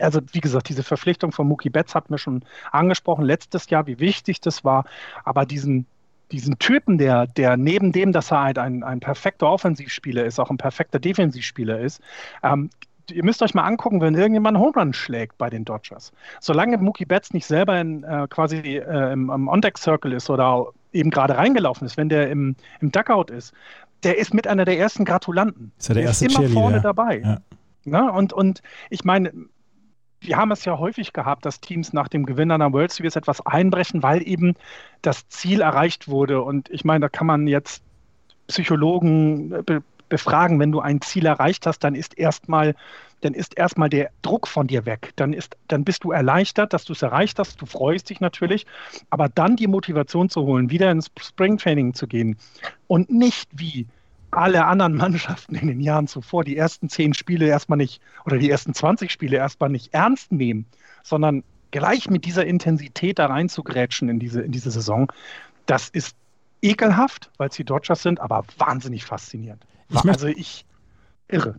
S3: also wie gesagt, diese Verpflichtung von Mookie Betts hat mir schon angesprochen letztes Jahr, wie wichtig das war. Aber diesen, diesen Typen, der, der neben dem, dass er halt ein, ein perfekter Offensivspieler ist, auch ein perfekter Defensivspieler ist, ähm, ihr müsst euch mal angucken, wenn irgendjemand einen Home Run schlägt bei den Dodgers. Solange Mookie Betts nicht selber in, äh, quasi äh, im, im On-Deck-Circle ist oder eben gerade reingelaufen ist, wenn der im, im Duckout ist, der ist mit einer der ersten Gratulanten.
S4: Ist ja der, der erste
S3: ist immer vorne dabei. Ja. Na, und, und ich meine, wir haben es ja häufig gehabt, dass Teams nach dem Gewinn einer World Series etwas einbrechen, weil eben das Ziel erreicht wurde. Und ich meine, da kann man jetzt Psychologen be befragen, wenn du ein Ziel erreicht hast, dann ist erstmal dann ist erstmal der Druck von dir weg. Dann, ist, dann bist du erleichtert, dass du es erreicht hast. Du freust dich natürlich. Aber dann die Motivation zu holen, wieder ins Springtraining zu gehen und nicht wie alle anderen Mannschaften in den Jahren zuvor die ersten zehn Spiele erstmal nicht oder die ersten 20 Spiele erstmal nicht ernst nehmen, sondern gleich mit dieser Intensität da reinzugrätschen in diese, in diese Saison, das ist ekelhaft, weil es die Dodgers sind, aber wahnsinnig faszinierend.
S4: Ich also ich irre.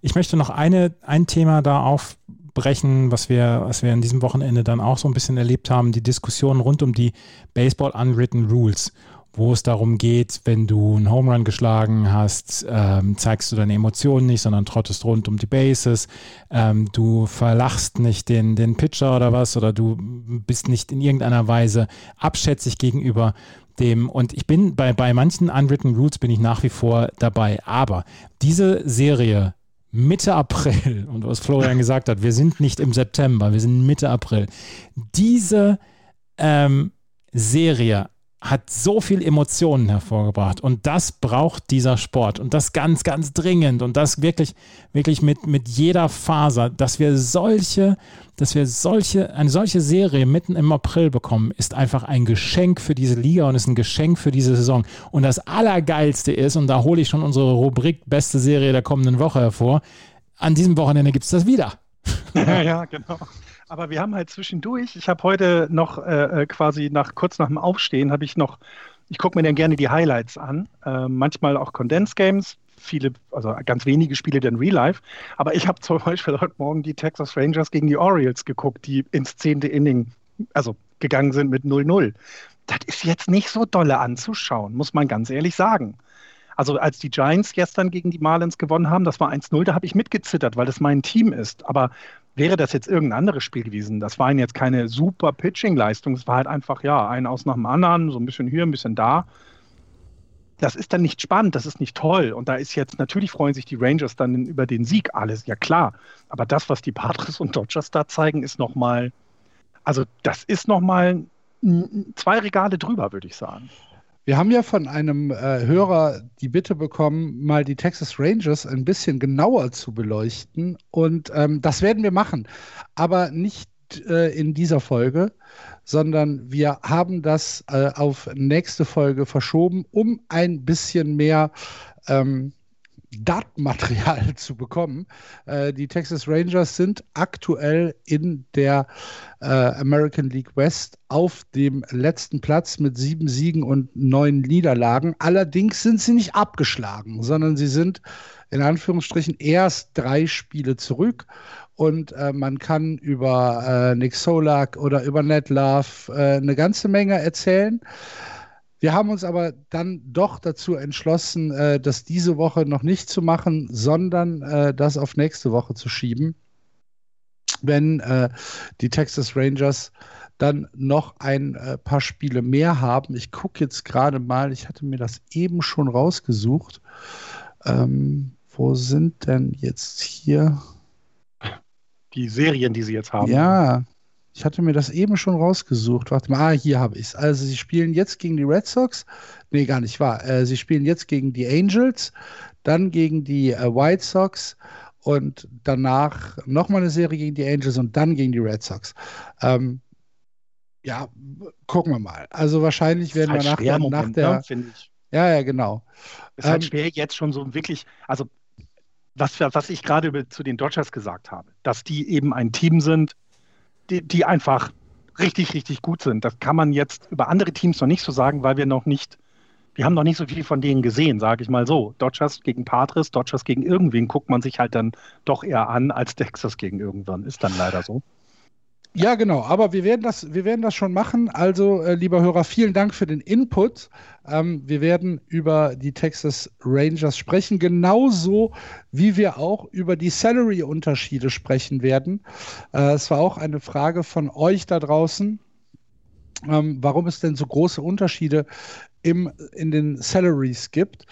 S4: Ich möchte noch eine, ein Thema da aufbrechen, was wir, was wir an diesem Wochenende dann auch so ein bisschen erlebt haben, die Diskussion rund um die Baseball Unwritten Rules wo es darum geht, wenn du einen Home Run geschlagen hast, ähm, zeigst du deine Emotionen nicht, sondern trottest rund um die Bases. Ähm, du verlachst nicht den, den Pitcher oder was, oder du bist nicht in irgendeiner Weise abschätzig gegenüber dem, und ich bin bei, bei manchen Unwritten Rules bin ich nach wie vor dabei. Aber diese Serie Mitte April, und was Florian gesagt hat, wir sind nicht im September, wir sind Mitte April. Diese ähm, Serie hat so viel Emotionen hervorgebracht und das braucht dieser Sport und das ganz, ganz dringend und das wirklich, wirklich mit, mit jeder Faser, dass wir solche, dass wir solche, eine solche Serie mitten im April bekommen, ist einfach ein Geschenk für diese Liga und ist ein Geschenk für diese Saison. Und das Allergeilste ist, und da hole ich schon unsere Rubrik Beste Serie der kommenden Woche hervor, an diesem Wochenende gibt es das wieder.
S3: Ja, ja, genau. Aber wir haben halt zwischendurch, ich habe heute noch äh, äh, quasi nach kurz nach dem Aufstehen, habe ich noch, ich gucke mir dann gerne die Highlights an, äh, manchmal auch Condensed Games, viele, also ganz wenige Spiele dann Real Life. Aber ich habe zum Beispiel heute Morgen die Texas Rangers gegen die Orioles geguckt, die ins zehnte Inning, also gegangen sind mit 0-0. Das ist jetzt nicht so dolle anzuschauen, muss man ganz ehrlich sagen. Also als die Giants gestern gegen die Marlins gewonnen haben, das war 1-0, da habe ich mitgezittert, weil das mein Team ist. Aber wäre das jetzt irgendein anderes Spiel gewesen, das waren jetzt keine super Pitching-Leistung, es war halt einfach, ja, ein aus nach dem anderen, so ein bisschen hier, ein bisschen da. Das ist dann nicht spannend, das ist nicht toll. Und da ist jetzt, natürlich freuen sich die Rangers dann über den Sieg, alles, ja klar. Aber das, was die Padres und Dodgers da zeigen, ist nochmal, also das ist nochmal zwei Regale drüber, würde ich sagen.
S2: Wir haben ja von einem äh, Hörer die Bitte bekommen, mal die Texas Rangers ein bisschen genauer zu beleuchten. Und ähm, das werden wir machen. Aber nicht äh, in dieser Folge, sondern wir haben das äh, auf nächste Folge verschoben, um ein bisschen mehr ähm, Datenmaterial zu bekommen. Äh, die Texas Rangers sind aktuell in der äh, American League West auf dem letzten Platz mit sieben Siegen und neun Niederlagen. Allerdings sind sie nicht abgeschlagen, sondern sie sind in Anführungsstrichen erst drei Spiele zurück. Und äh, man kann über äh, Nick Solak oder über Ned Love äh, eine ganze Menge erzählen. Wir haben uns aber dann doch dazu entschlossen, äh, das diese Woche noch nicht zu machen, sondern äh, das auf nächste Woche zu schieben, wenn äh, die Texas Rangers dann noch ein äh, paar Spiele mehr haben. Ich gucke jetzt gerade mal, ich hatte mir das eben schon rausgesucht. Ähm, wo sind denn jetzt hier?
S3: Die Serien, die sie jetzt haben.
S2: Ja, ich hatte mir das eben schon rausgesucht. Warte mal, ah, hier habe ich es. Also sie spielen jetzt gegen die Red Sox. Nee, gar nicht wahr. Äh, sie spielen jetzt gegen die Angels, dann gegen die äh, White Sox und danach nochmal eine Serie gegen die Angels und dann gegen die Red Sox. Ähm, ja, gucken wir mal. Also wahrscheinlich werden halt wir nach, der, nach der. Ne, ja, ja, genau.
S3: Es ist halt schwer jetzt schon so wirklich, also was, was ich gerade zu den Dodgers gesagt habe, dass die eben ein Team sind, die, die einfach richtig, richtig gut sind. Das kann man jetzt über andere Teams noch nicht so sagen, weil wir noch nicht, wir haben noch nicht so viel von denen gesehen, sage ich mal so. Dodgers gegen Padres, Dodgers gegen irgendwen guckt man sich halt dann doch eher an als Texas gegen irgendwann. Ist dann leider so.
S2: Ja, genau. Aber wir werden das, wir werden das schon machen. Also, äh, lieber Hörer, vielen Dank für den Input. Ähm, wir werden über die Texas Rangers sprechen, genauso wie wir auch über die Salary-Unterschiede sprechen werden. Äh, es war auch eine Frage von euch da draußen, ähm, warum es denn so große Unterschiede im, in den Salaries gibt.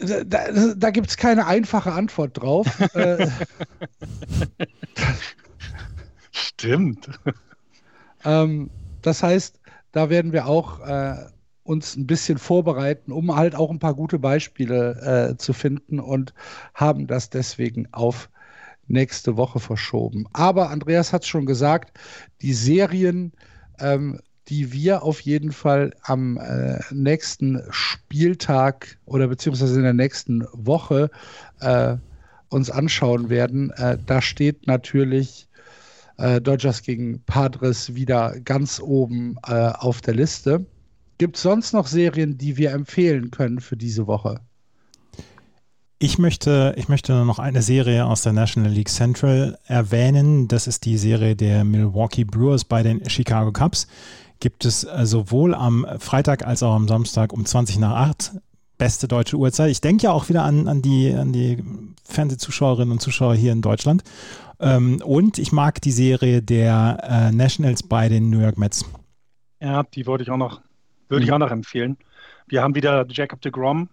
S2: Äh, da, da, da gibt es keine einfache Antwort drauf.
S3: Stimmt.
S2: Ähm, das heißt, da werden wir auch äh, uns ein bisschen vorbereiten, um halt auch ein paar gute Beispiele äh, zu finden und haben das deswegen auf nächste Woche verschoben. Aber Andreas hat es schon gesagt, die Serien, ähm, die wir auf jeden Fall am äh, nächsten Spieltag oder beziehungsweise in der nächsten Woche äh, uns anschauen werden, äh, da steht natürlich äh, Dodgers gegen Padres wieder ganz oben äh, auf der Liste. Gibt es sonst noch Serien, die wir empfehlen können für diese Woche?
S4: Ich möchte, ich möchte noch eine Serie aus der National League Central erwähnen. Das ist die Serie der Milwaukee Brewers bei den Chicago Cubs. Gibt es äh, sowohl am Freitag als auch am Samstag um 20 nach 8 beste deutsche Uhrzeit. Ich denke ja auch wieder an, an, die, an die Fernsehzuschauerinnen und Zuschauer hier in Deutschland. Ähm, und ich mag die Serie der äh, Nationals bei den New York Mets.
S3: Ja, die wollte ich auch noch, würde mhm. ich auch noch empfehlen. Wir haben wieder Jacob de Grom.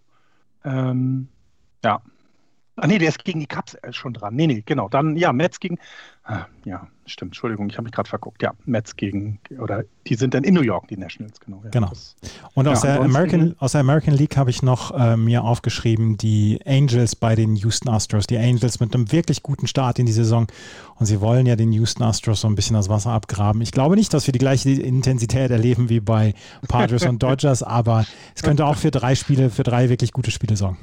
S3: Ähm, ja, Ah, nee, der ist gegen die Cubs äh, schon dran. Nee, nee, genau. Dann, ja, Mets gegen. Ah, ja, stimmt. Entschuldigung, ich habe mich gerade verguckt. Ja, Mets gegen. Oder die sind dann in New York, die Nationals, genau. Ja,
S4: genau.
S3: Das,
S4: Und aus,
S3: Ja,
S4: der American, aus der American League habe ich noch äh, mir aufgeschrieben, die Angels bei den Houston Astros. Die Angels mit einem wirklich guten Start in die Saison. Und sie wollen ja den Houston Astros so ein bisschen das Wasser abgraben. Ich glaube nicht, dass wir die gleiche Intensität erleben wie bei Padres und Dodgers, aber es könnte auch für drei Spiele, für drei wirklich gute Spiele sorgen.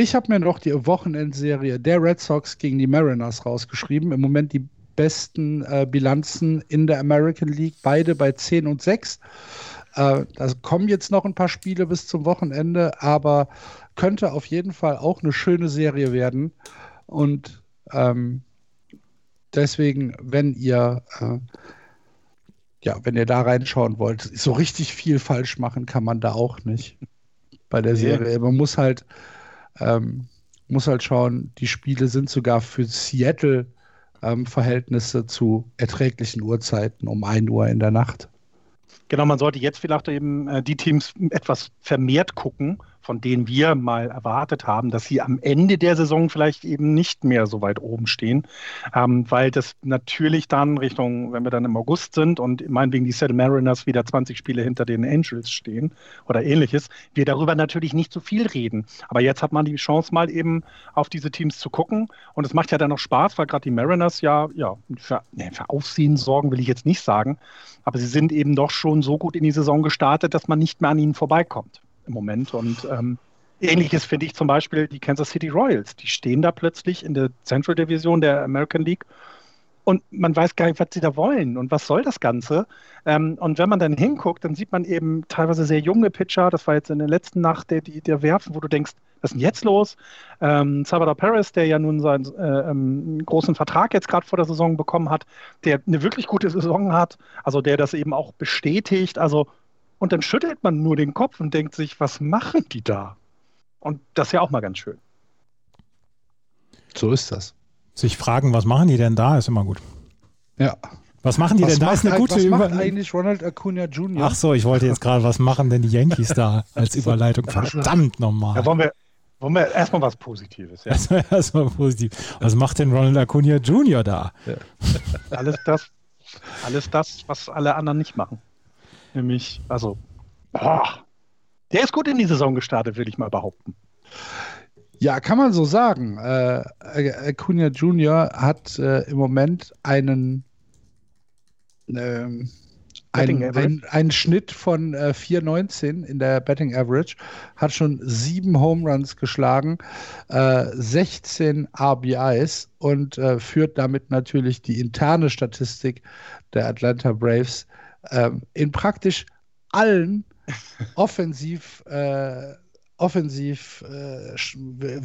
S2: Ich habe mir noch die Wochenendserie der Red Sox gegen die Mariners rausgeschrieben. Im Moment die besten äh, Bilanzen in der American League, beide bei 10 und 6. Äh, da kommen jetzt noch ein paar Spiele bis zum Wochenende, aber könnte auf jeden Fall auch eine schöne Serie werden. Und ähm, deswegen, wenn ihr äh, ja, wenn ihr da reinschauen wollt, so richtig viel falsch machen kann man da auch nicht bei der. Serie. Man muss halt ähm, muss halt schauen, die Spiele sind sogar für Seattle ähm, Verhältnisse zu erträglichen Uhrzeiten um 1 Uhr in der Nacht.
S3: Genau, man sollte jetzt vielleicht eben äh, die Teams etwas vermehrt gucken, von denen wir mal erwartet haben, dass sie am Ende der Saison vielleicht eben nicht mehr so weit oben stehen, ähm, weil das natürlich dann Richtung, wenn wir dann im August sind und meinetwegen die Seattle Mariners wieder 20 Spiele hinter den Angels stehen oder ähnliches, wir darüber natürlich nicht so viel reden. Aber jetzt hat man die Chance mal eben auf diese Teams zu gucken. Und es macht ja dann noch Spaß, weil gerade die Mariners ja, ja für, nee, für Aufsehen sorgen will ich jetzt nicht sagen, aber sie sind eben doch schon so gut in die Saison gestartet, dass man nicht mehr an ihnen vorbeikommt im Moment. Und ähm, ähnliches finde ich zum Beispiel die Kansas City Royals. Die stehen da plötzlich in der Central Division der American League und man weiß gar nicht, was sie da wollen und was soll das Ganze. Ähm, und wenn man dann hinguckt, dann sieht man eben teilweise sehr junge Pitcher. Das war jetzt in der letzten Nacht, der, die, der werfen, wo du denkst, was ist denn jetzt los? Ähm, Salvador Perez, der ja nun seinen äh, ähm, großen Vertrag jetzt gerade vor der Saison bekommen hat, der eine wirklich gute Saison hat, also der das eben auch bestätigt. Also, und dann schüttelt man nur den Kopf und denkt sich, was machen die da? Und das ist ja auch mal ganz schön.
S2: So ist das.
S4: Sich fragen, was machen die denn da, ist immer gut.
S2: Ja.
S4: Was machen die
S2: Was
S4: denn da? Ist eine
S2: ein-
S4: gute
S2: was macht
S4: Über
S2: eigentlich Ronald Acuna Jr.?
S4: Ach so, ich wollte jetzt gerade, was machen denn die Yankees da als Überleitung? Verdammt
S3: Da
S4: nochmal.
S3: wollen wir, wollen wir erstmal was Positives. Ja?
S4: Das war erstmal positiv. Was macht denn Ronald Acuna Jr. da?
S3: Alles das, alles das, was alle anderen nicht machen. Nämlich, also, boah, der ist gut in die Saison gestartet, würde ich mal behaupten.
S2: Ja, kann man so sagen. Äh, Acuna Jr. hat äh, im Moment einen, ähm,
S3: Average?
S2: einen, einen Schnitt von äh, 4,19 in der Betting Average, hat schon sieben Home Runs geschlagen, äh, 16 RBIs und äh, führt damit natürlich die interne Statistik der Atlanta Braves ähm, in praktisch allen offensiv äh, offensiv äh,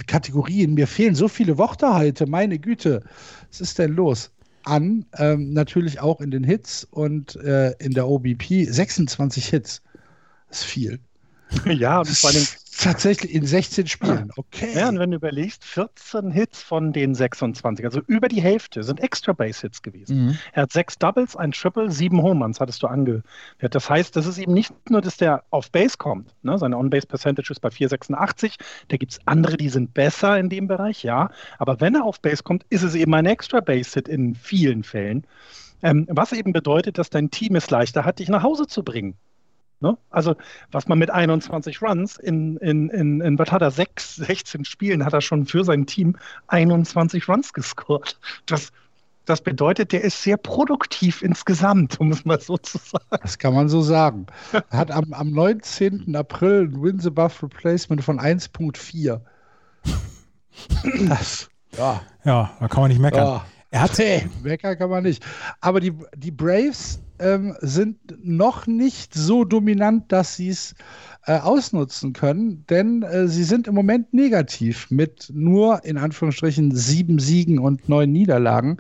S2: Kategorien. Mir fehlen so viele Worte heute, meine Güte. Was ist denn los? An, ähm, natürlich auch in den Hits und äh, in der OBP 26 Hits. Das ist viel.
S3: ja, und vor allem,
S2: Tatsächlich in 16 Spielen. Okay.
S3: ja, und wenn du überlegst, 14 Hits von den 26, also über die Hälfte, sind extra Base-Hits gewesen.
S2: Mhm.
S3: Er hat sechs Doubles, ein Triple, sieben Home Runs, hattest du angehört. Das heißt, das ist eben nicht nur, dass der auf Base kommt. Ne? Seine On-Base-Percentage ist bei 4,86. Da gibt es andere, die sind besser in dem Bereich, ja. Aber wenn er auf Base kommt, ist es eben ein extra Base-Hit in vielen Fällen. Ähm, was eben bedeutet, dass dein Team es leichter hat, dich nach Hause zu bringen. Ne? Also, was man mit 21 Runs in, in, in, in was hat er, sechs, 16 Spielen hat er schon für sein Team 21 Runs gescored. Das, das bedeutet, der ist sehr produktiv insgesamt, um es mal so zu sagen.
S2: Das kann man so sagen. Er hat am, am 19. April ein Wins Above Replacement von 1.4. Das, ja.
S4: Ja, da kann man nicht meckern.
S2: ja.
S4: Er hat,
S2: Nee, Mecker kann man nicht. Aber die, die Braves ähm, sind noch nicht so dominant, dass sie es äh, ausnutzen können, denn äh, sie sind im Moment negativ mit nur in Anführungsstrichen sieben Siegen und neun Niederlagen,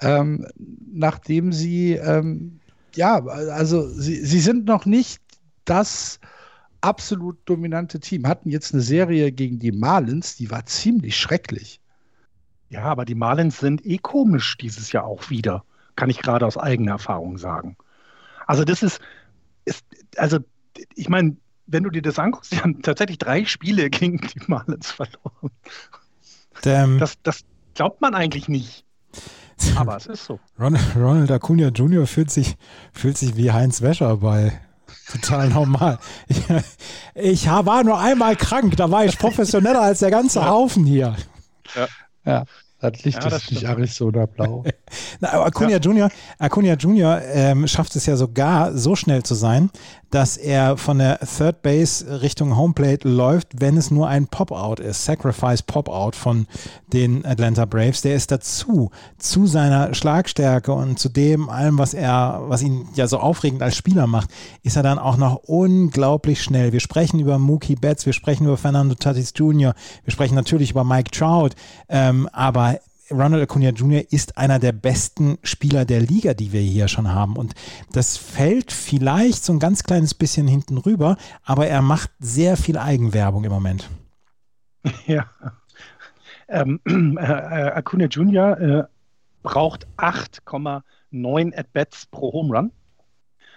S2: ähm, nachdem sie, ähm, ja, also sie, sie sind noch nicht das absolut dominante Team. Hatten jetzt eine Serie gegen die Marlins, die war ziemlich schrecklich.
S3: Ja, aber die Marlins sind eh komisch dieses Jahr auch wieder. Kann ich gerade aus eigener Erfahrung sagen. Also, das ist, ist also, ich meine, wenn du dir das anguckst, die haben tatsächlich drei Spiele gegen die Marlins verloren. ähm, das, das glaubt man eigentlich nicht. Aber es ist so.
S4: Ronald, Ronald Acuna Jr. fühlt sich, fühlt sich wie Heinz Wäscher bei total normal. Ich, ich, war nur einmal krank, da war ich professioneller als der ganze Haufen hier.
S2: Ja. ja. Das Licht ja, das ist nicht Arizona blau.
S4: Na, aber Acuna ja. Junior, Acuna Junior ähm, schafft es ja sogar so schnell zu sein, dass er von der Third Base Richtung Homeplate läuft, wenn es nur ein Pop-Out ist. Sacrifice Pop-Out von den Atlanta Braves. Der ist dazu, zu seiner Schlagstärke und zu dem allem, was er, was ihn ja so aufregend als Spieler macht, ist er dann auch noch unglaublich schnell. Wir sprechen über Mookie Betts, wir sprechen über Fernando Tatis Jr., wir sprechen natürlich über Mike Trout, ähm, aber Ronald Acuna Jr. ist einer der besten Spieler der Liga, die wir hier schon haben. Und das fällt vielleicht so ein ganz kleines bisschen hinten rüber, aber er macht sehr viel Eigenwerbung im Moment.
S3: Ja. Ähm, äh, äh, Acuna Jr. Äh, braucht 8,9 At-Bats pro Home Run.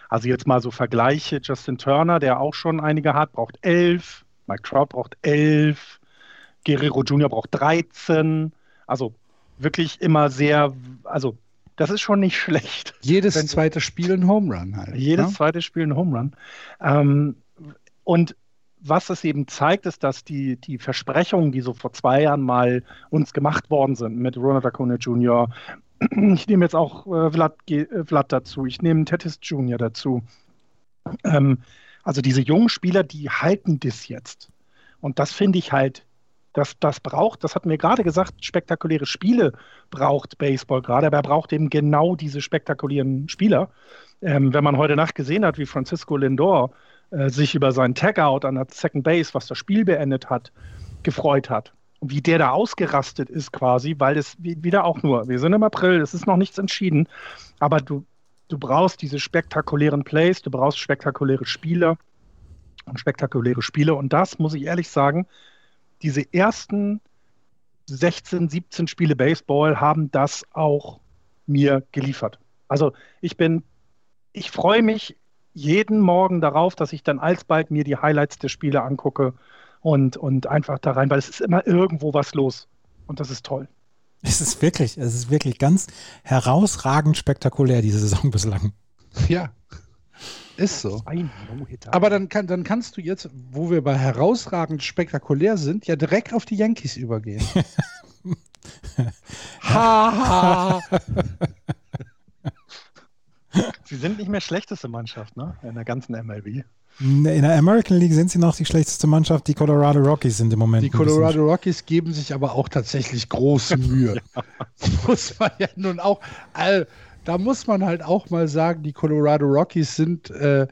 S3: Also jetzt mal so Vergleiche. Justin Turner, der auch schon einige hat, braucht 11. Mike Trout braucht 11. Guerrero Jr. braucht 13. Also wirklich immer sehr, also das ist schon nicht schlecht.
S2: Jedes Wenn, zweite Spiel ein Home Run halt.
S3: Jedes ne? zweite Spiel ein Home Run. Ähm, und was es eben zeigt, ist, dass die, die Versprechungen, die so vor zwei Jahren mal uns gemacht worden sind mit Ronald Acuna Jr., ich nehme jetzt auch äh, Vlad, äh, Vlad, dazu, ich nehme Tettis Jr. dazu. Ähm, also diese jungen Spieler, die halten das jetzt. Und das finde ich halt das, das braucht, das hatten wir gerade gesagt, spektakuläre Spiele braucht Baseball gerade, aber er braucht eben genau diese spektakulären Spieler. Ähm, wenn man heute Nacht gesehen hat, wie Francisco Lindor äh, sich über seinen Tagout an der Second Base, was das Spiel beendet hat, gefreut hat. Und wie der da ausgerastet ist quasi, weil es wieder auch nur, wir sind im April, es ist noch nichts entschieden, aber du, du brauchst diese spektakulären Plays, du brauchst spektakuläre Spieler und spektakuläre Spiele. Und das, muss ich ehrlich sagen, diese ersten 16, 17 Spiele Baseball haben das auch mir geliefert. Also ich bin, ich freue mich jeden Morgen darauf, dass ich dann alsbald mir die Highlights der Spiele angucke und, und einfach da rein, weil es ist immer irgendwo was los. Und das ist toll.
S4: Es ist wirklich, es ist wirklich ganz herausragend spektakulär, diese Saison bislang.
S2: Ja, ist so. Aber dann, kann, dann kannst du jetzt, wo wir bei herausragend spektakulär sind, ja direkt auf die Yankees übergehen.
S3: ha, ha. Sie sind nicht mehr schlechteste Mannschaft, ne? In der ganzen MLB.
S4: In der American League sind sie noch die schlechteste Mannschaft. Die Colorado Rockies sind im Moment.
S2: Die Colorado Rockies geben sich aber auch tatsächlich große Mühe. ja. Muss man ja nun auch. All, da muss man halt auch mal sagen, die Colorado Rockies sind äh,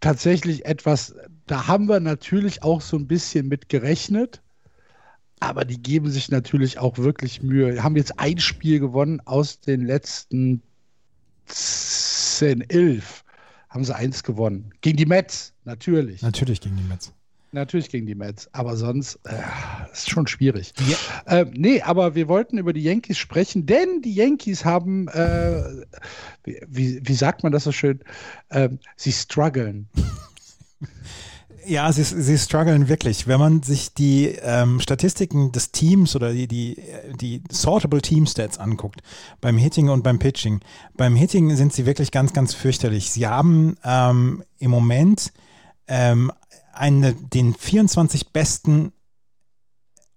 S2: tatsächlich etwas, da haben wir natürlich auch so ein bisschen mit gerechnet. Aber die geben sich natürlich auch wirklich Mühe. Haben jetzt ein Spiel gewonnen aus den letzten 10, 11. Haben sie eins gewonnen. Gegen die Mets, natürlich.
S4: Natürlich gegen die Mets.
S2: Natürlich gegen die Mets, aber sonst äh, ist schon schwierig. Ja. Äh, nee, aber wir wollten über die Yankees sprechen, denn die Yankees haben, äh, wie, wie sagt man das so schön, äh, sie strugglen.
S4: Ja, sie, sie strugglen wirklich. Wenn man sich die ähm, Statistiken des Teams oder die, die, die Sortable Team Stats anguckt, beim Hitting und beim Pitching, beim Hitting sind sie wirklich ganz, ganz fürchterlich. Sie haben ähm, im Moment ähm, eine, den 24 besten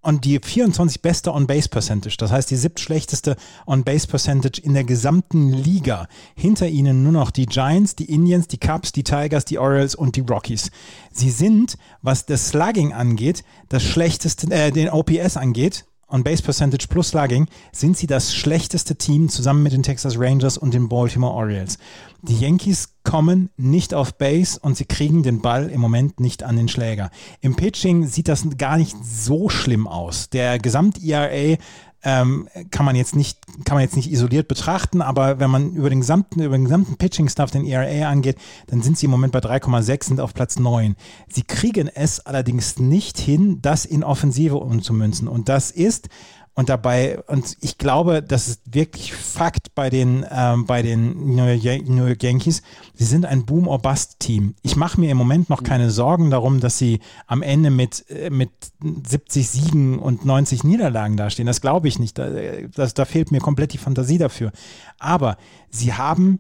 S4: und die 24 beste On-Base-Percentage, das heißt die siebtschlechteste On-Base-Percentage in der gesamten Liga. Hinter ihnen nur noch die Giants, die Indians, die Cubs, die Tigers, die Orioles und die Rockies. Sie sind, was das Slugging angeht, das schlechteste, äh, den OPS angeht, on Base Percentage plus Slugging sind sie das schlechteste Team zusammen mit den Texas Rangers und den Baltimore Orioles. Die Yankees kommen nicht auf Base und sie kriegen den Ball im Moment nicht an den Schläger. Im Pitching sieht das gar nicht so schlimm aus. Der Gesamt-ERA ähm, kann man jetzt nicht, kann man jetzt nicht isoliert betrachten, aber wenn man über den gesamten, über den gesamten Pitching-Stuff den ERA angeht, dann sind sie im Moment bei 3,6 und auf Platz 9. Sie kriegen es allerdings nicht hin, das in Offensive umzumünzen. Und das ist Und dabei, und ich glaube, das ist wirklich Fakt bei den, ähm, bei den New York, New York Yankees. Sie sind ein Boom-or-Bust-Team. Ich mache mir im Moment noch keine Sorgen darum, dass sie am Ende mit, äh, mit 70 Siegen und 90 Niederlagen dastehen. Das glaube ich nicht. Da, das, da fehlt mir komplett die Fantasie dafür. Aber sie haben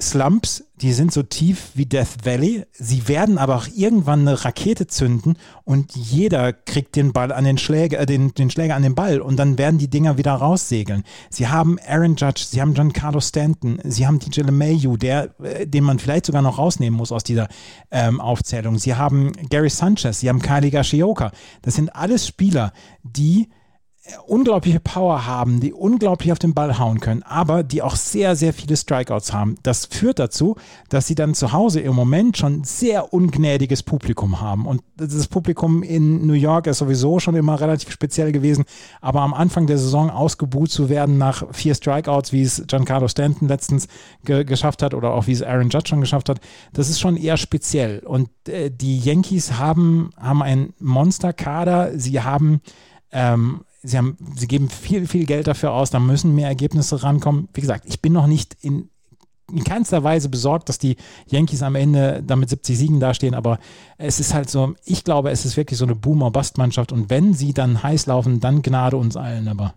S4: Slumps, die sind so tief wie Death Valley. Sie werden aber auch irgendwann eine Rakete zünden und jeder kriegt den Ball an den Schläger, äh, den, den Schläger an den Ball und dann werden die Dinger wieder raussegeln. Sie haben Aaron Judge, sie haben Giancarlo Stanton, sie haben DJ LeMayu, der, äh, den man vielleicht sogar noch rausnehmen muss aus dieser ähm, Aufzählung. Sie haben Gary Sanchez, sie haben Kylie Gashioka. Das sind alles Spieler, die unglaubliche Power haben, die unglaublich auf den Ball hauen können, aber die auch sehr, sehr viele Strikeouts haben. Das führt dazu, dass sie dann zu Hause im Moment schon sehr ungnädiges Publikum haben. Und das Publikum in New York ist sowieso schon immer relativ speziell gewesen, aber am Anfang der Saison ausgebuht zu werden nach vier Strikeouts, wie es Giancarlo Stanton letztens ge geschafft hat oder auch wie es Aaron Judge schon geschafft hat, das ist schon eher speziell. Und äh, die Yankees haben, haben einen Monsterkader, sie haben ähm, sie, haben, sie geben viel, viel Geld dafür aus, da müssen mehr Ergebnisse rankommen. Wie gesagt, ich bin noch nicht in, in keinster Weise besorgt, dass die Yankees am Ende damit 70 Siegen dastehen, aber es ist halt so, ich glaube, es ist wirklich so eine Boomer-Bust-Mannschaft und wenn sie dann heiß laufen, dann Gnade uns allen, aber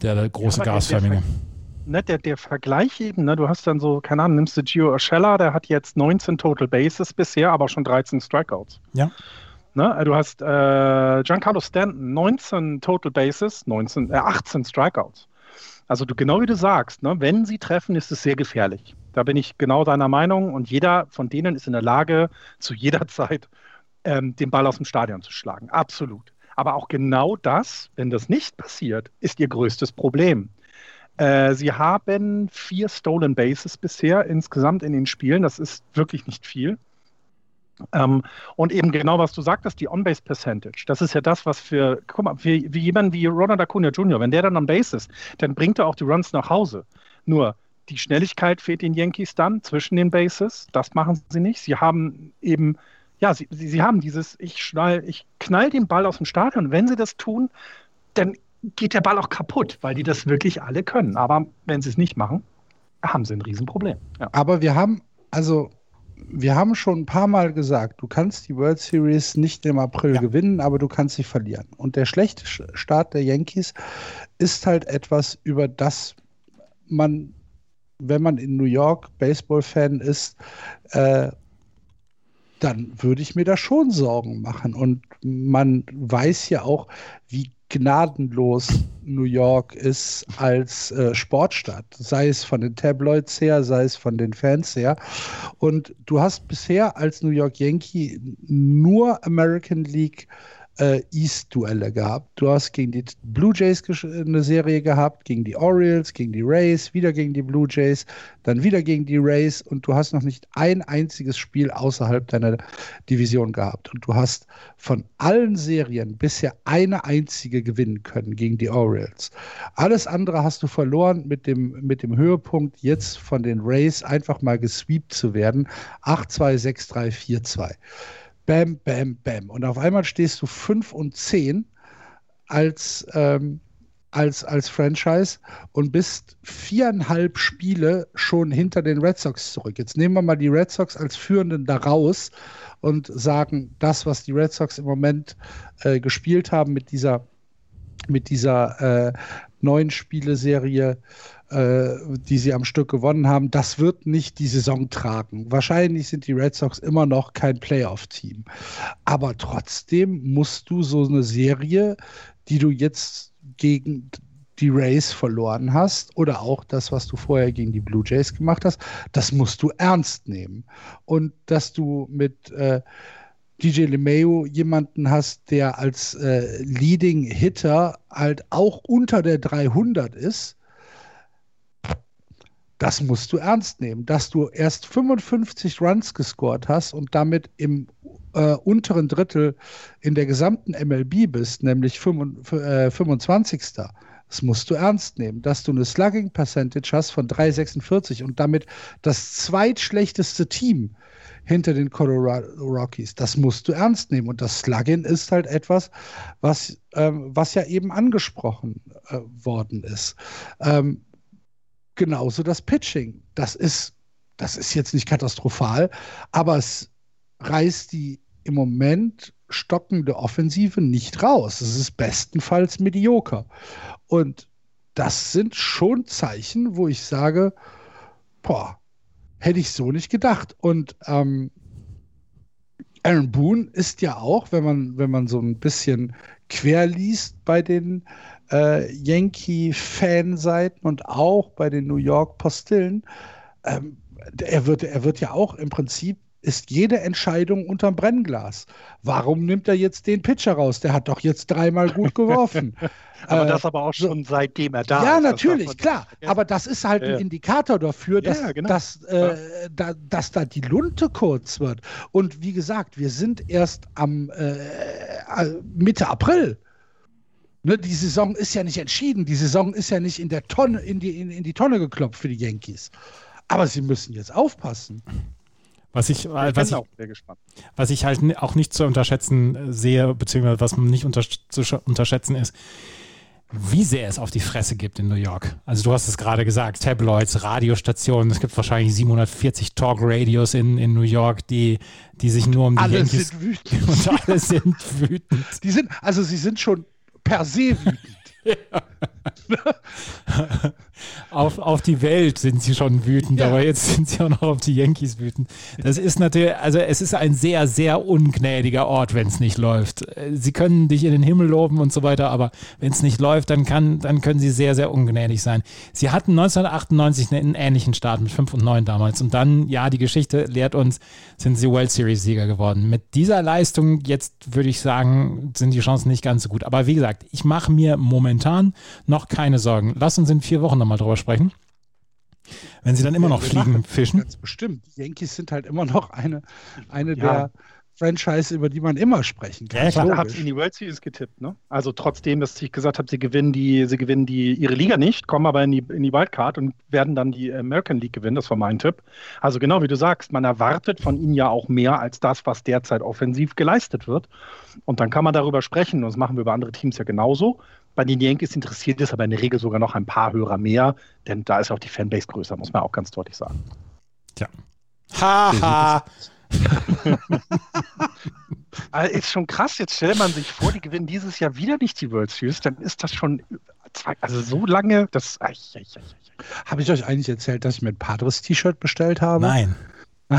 S4: der, der große ja, Gasförmige. Der,
S3: ne, der, der Vergleich eben, ne, du hast dann so, keine Ahnung, nimmst du Gio Urshela, der hat jetzt 19 Total Bases bisher, aber schon 13 Strikeouts.
S4: Ja.
S3: Ne? Du hast äh, Giancarlo Stanton, 19 Total Bases, 19, äh, 18 Strikeouts. Also du, genau wie du sagst, ne? wenn sie treffen, ist es sehr gefährlich. Da bin ich genau deiner Meinung und jeder von denen ist in der Lage, zu jeder Zeit ähm, den Ball aus dem Stadion zu schlagen. Absolut. Aber auch genau das, wenn das nicht passiert, ist ihr größtes Problem. Äh, sie haben vier Stolen Bases bisher insgesamt in den Spielen. Das ist wirklich nicht viel. Ähm, und eben genau, was du sagtest, die On-Base Percentage. Das ist ja das, was für, guck mal, wie, wie jemand wie Ronald Acuna Jr., wenn der dann on Base ist, dann bringt er auch die Runs nach Hause. Nur die Schnelligkeit fehlt den Yankees dann zwischen den Bases. Das machen sie nicht. Sie haben eben, ja, sie, sie, sie haben dieses, ich schnall, ich knall den Ball aus dem Stadion. Wenn sie das tun, dann geht der Ball auch kaputt, weil die das wirklich alle können. Aber wenn sie es nicht machen, haben sie ein Riesenproblem.
S2: Ja. Aber wir haben, also wir haben schon ein paar Mal gesagt, du kannst die World Series nicht im April ja. gewinnen, aber du kannst sie verlieren. Und der schlechte Start der Yankees ist halt etwas, über das man, wenn man in New York Baseball-Fan ist, äh, dann würde ich mir da schon Sorgen machen. Und man weiß ja auch, wie gnadenlos New York ist als äh, Sportstadt, sei es von den Tabloids her, sei es von den Fans her. Und du hast bisher als New York Yankee nur American League äh, East-Duelle gehabt. Du hast gegen die Blue Jays eine Serie gehabt, gegen die Orioles, gegen die Rays, wieder gegen die Blue Jays, dann wieder gegen die Rays und du hast noch nicht ein einziges Spiel außerhalb deiner Division gehabt. Und du hast von allen Serien bisher eine einzige gewinnen können gegen die Orioles. Alles andere hast du verloren mit dem, mit dem Höhepunkt jetzt von den Rays einfach mal gesweept zu werden. 8-2, 6-3, 4-2 bam, bam, bam. Und auf einmal stehst du 5 und 10 als, ähm, als, als Franchise und bist viereinhalb Spiele schon hinter den Red Sox zurück. Jetzt nehmen wir mal die Red Sox als Führenden da raus und sagen, das, was die Red Sox im Moment äh, gespielt haben mit dieser, mit dieser äh, neuen Spieleserie, äh, die sie am Stück gewonnen haben, das wird nicht die Saison tragen. Wahrscheinlich sind die Red Sox immer noch kein Playoff-Team. Aber trotzdem musst du so eine Serie, die du jetzt gegen die Rays verloren hast oder auch das, was du vorher gegen die Blue Jays gemacht hast, das musst du ernst nehmen. Und dass du mit äh, DJ LeMayo jemanden hast, der als äh, Leading Hitter halt auch unter der 300 ist, das musst du ernst nehmen, dass du erst 55 Runs gescored hast und damit im äh, unteren Drittel in der gesamten MLB bist, nämlich 25. Äh, Das musst du ernst nehmen, dass du eine Slugging Percentage hast von 3,46 und damit das zweitschlechteste Team hinter den Colorado Rockies. Das musst du ernst nehmen. Und das Slugging ist halt etwas, was, ähm, was ja eben angesprochen äh, worden ist. Ähm, genauso das Pitching. Das ist, das ist jetzt nicht katastrophal, aber es reißt die im Moment stockende Offensive nicht raus. Es ist bestenfalls medioker. Und das sind schon Zeichen, wo ich sage, boah, hätte ich so nicht gedacht. Und ähm, Aaron Boone ist ja auch, wenn man, wenn man so ein bisschen quer liest bei den äh, Yankee-Fanseiten und auch bei den New York Postillen, ähm, er, wird, er wird ja auch im Prinzip ist jede Entscheidung unterm Brennglas. Warum nimmt er jetzt den Pitcher raus? Der hat doch jetzt dreimal gut geworfen.
S3: aber äh, das aber auch schon seitdem er da
S2: ja, ist. Ja, natürlich, klar. Aber das ist halt ja. ein Indikator dafür, dass, ja, genau. dass, äh, da, dass da die Lunte kurz wird. Und wie gesagt, wir sind erst am äh, äh, Mitte April. Ne, die Saison ist ja nicht entschieden. Die Saison ist ja nicht in der Tonne, in die, in, in die Tonne geklopft für die Yankees. Aber sie müssen jetzt aufpassen.
S4: Was ich, was, ich, was ich halt auch nicht zu unterschätzen äh, sehe, beziehungsweise was nicht unter, zu unterschätzen ist, wie sehr es auf die Fresse gibt in New York. Also du hast es gerade gesagt, Tabloids, Radiostationen, es gibt wahrscheinlich 740 Talk-Radios in, in New York, die, die sich nur um die
S2: alle
S4: Yankees...
S2: Sind wütend.
S4: Und alle sind wütend.
S2: Die sind, also sie sind schon Passiv.
S4: auf, auf die Welt sind sie schon wütend, ja. aber jetzt sind sie auch noch auf die Yankees wütend. Das ist natürlich, also es ist ein sehr, sehr ungnädiger Ort, wenn es nicht läuft. Sie können dich in den Himmel loben und so weiter, aber wenn es nicht läuft, dann, kann, dann können sie sehr, sehr ungnädig sein. Sie hatten 1998 einen ähnlichen Start mit 5 und 9 damals und dann, ja, die Geschichte lehrt uns, sind sie World Series Sieger geworden. Mit dieser Leistung jetzt würde ich sagen, sind die Chancen nicht ganz so gut. Aber wie gesagt, ich mache mir momentan noch keine Sorgen. Lass uns in vier Wochen nochmal drüber sprechen. Wenn sie dann immer noch fliegen, fischen. Ganz
S2: bestimmt. Die Yankees sind halt immer noch eine, eine ja. der Franchise, über die man immer sprechen kann. Ja,
S3: klar. Habt in die World Series getippt, ne? Also trotzdem, dass ich gesagt habe, sie gewinnen die, sie gewinnen die ihre Liga nicht, kommen aber in die, in die Wildcard und werden dann die American League gewinnen. Das war mein Tipp. Also genau wie du sagst, man erwartet von ihnen ja auch mehr als das, was derzeit offensiv geleistet wird. Und dann kann man darüber sprechen. Und das machen wir bei anderen Teams ja genauso. Bei den Yankees interessiert es aber in der Regel sogar noch ein paar Hörer mehr, denn da ist auch die Fanbase größer, muss man auch ganz deutlich sagen.
S4: Tja. Haha.
S3: also ist schon krass. Jetzt stellt man sich vor, die gewinnen dieses Jahr wieder nicht die World Series, dann ist das schon zwei, also so lange, das.
S2: Habe ich euch eigentlich erzählt, dass ich mir ein Padres-T-Shirt bestellt habe?
S4: Nein.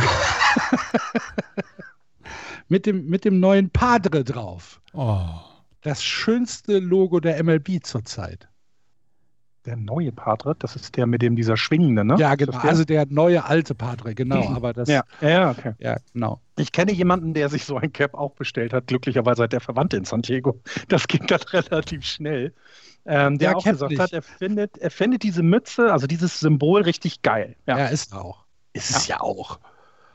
S2: mit, dem, mit dem neuen Padre drauf.
S4: Oh
S2: das schönste Logo der MLB zurzeit.
S3: Der neue Padre, das ist der mit dem dieser schwingende, ne?
S2: Ja, genau. Der? Also der neue alte Padre, genau. Aber das.
S3: Ja, ja, okay.
S2: Ja, genau.
S3: Ich kenne jemanden, der sich so ein Cap auch bestellt hat. Glücklicherweise hat der Verwandte in San Diego. Das ging dann relativ schnell. Ähm, der ja, auch gesagt nicht. hat, er findet, er findet diese Mütze, also dieses Symbol richtig geil.
S2: Ja, ja ist auch.
S3: Ist es ja auch.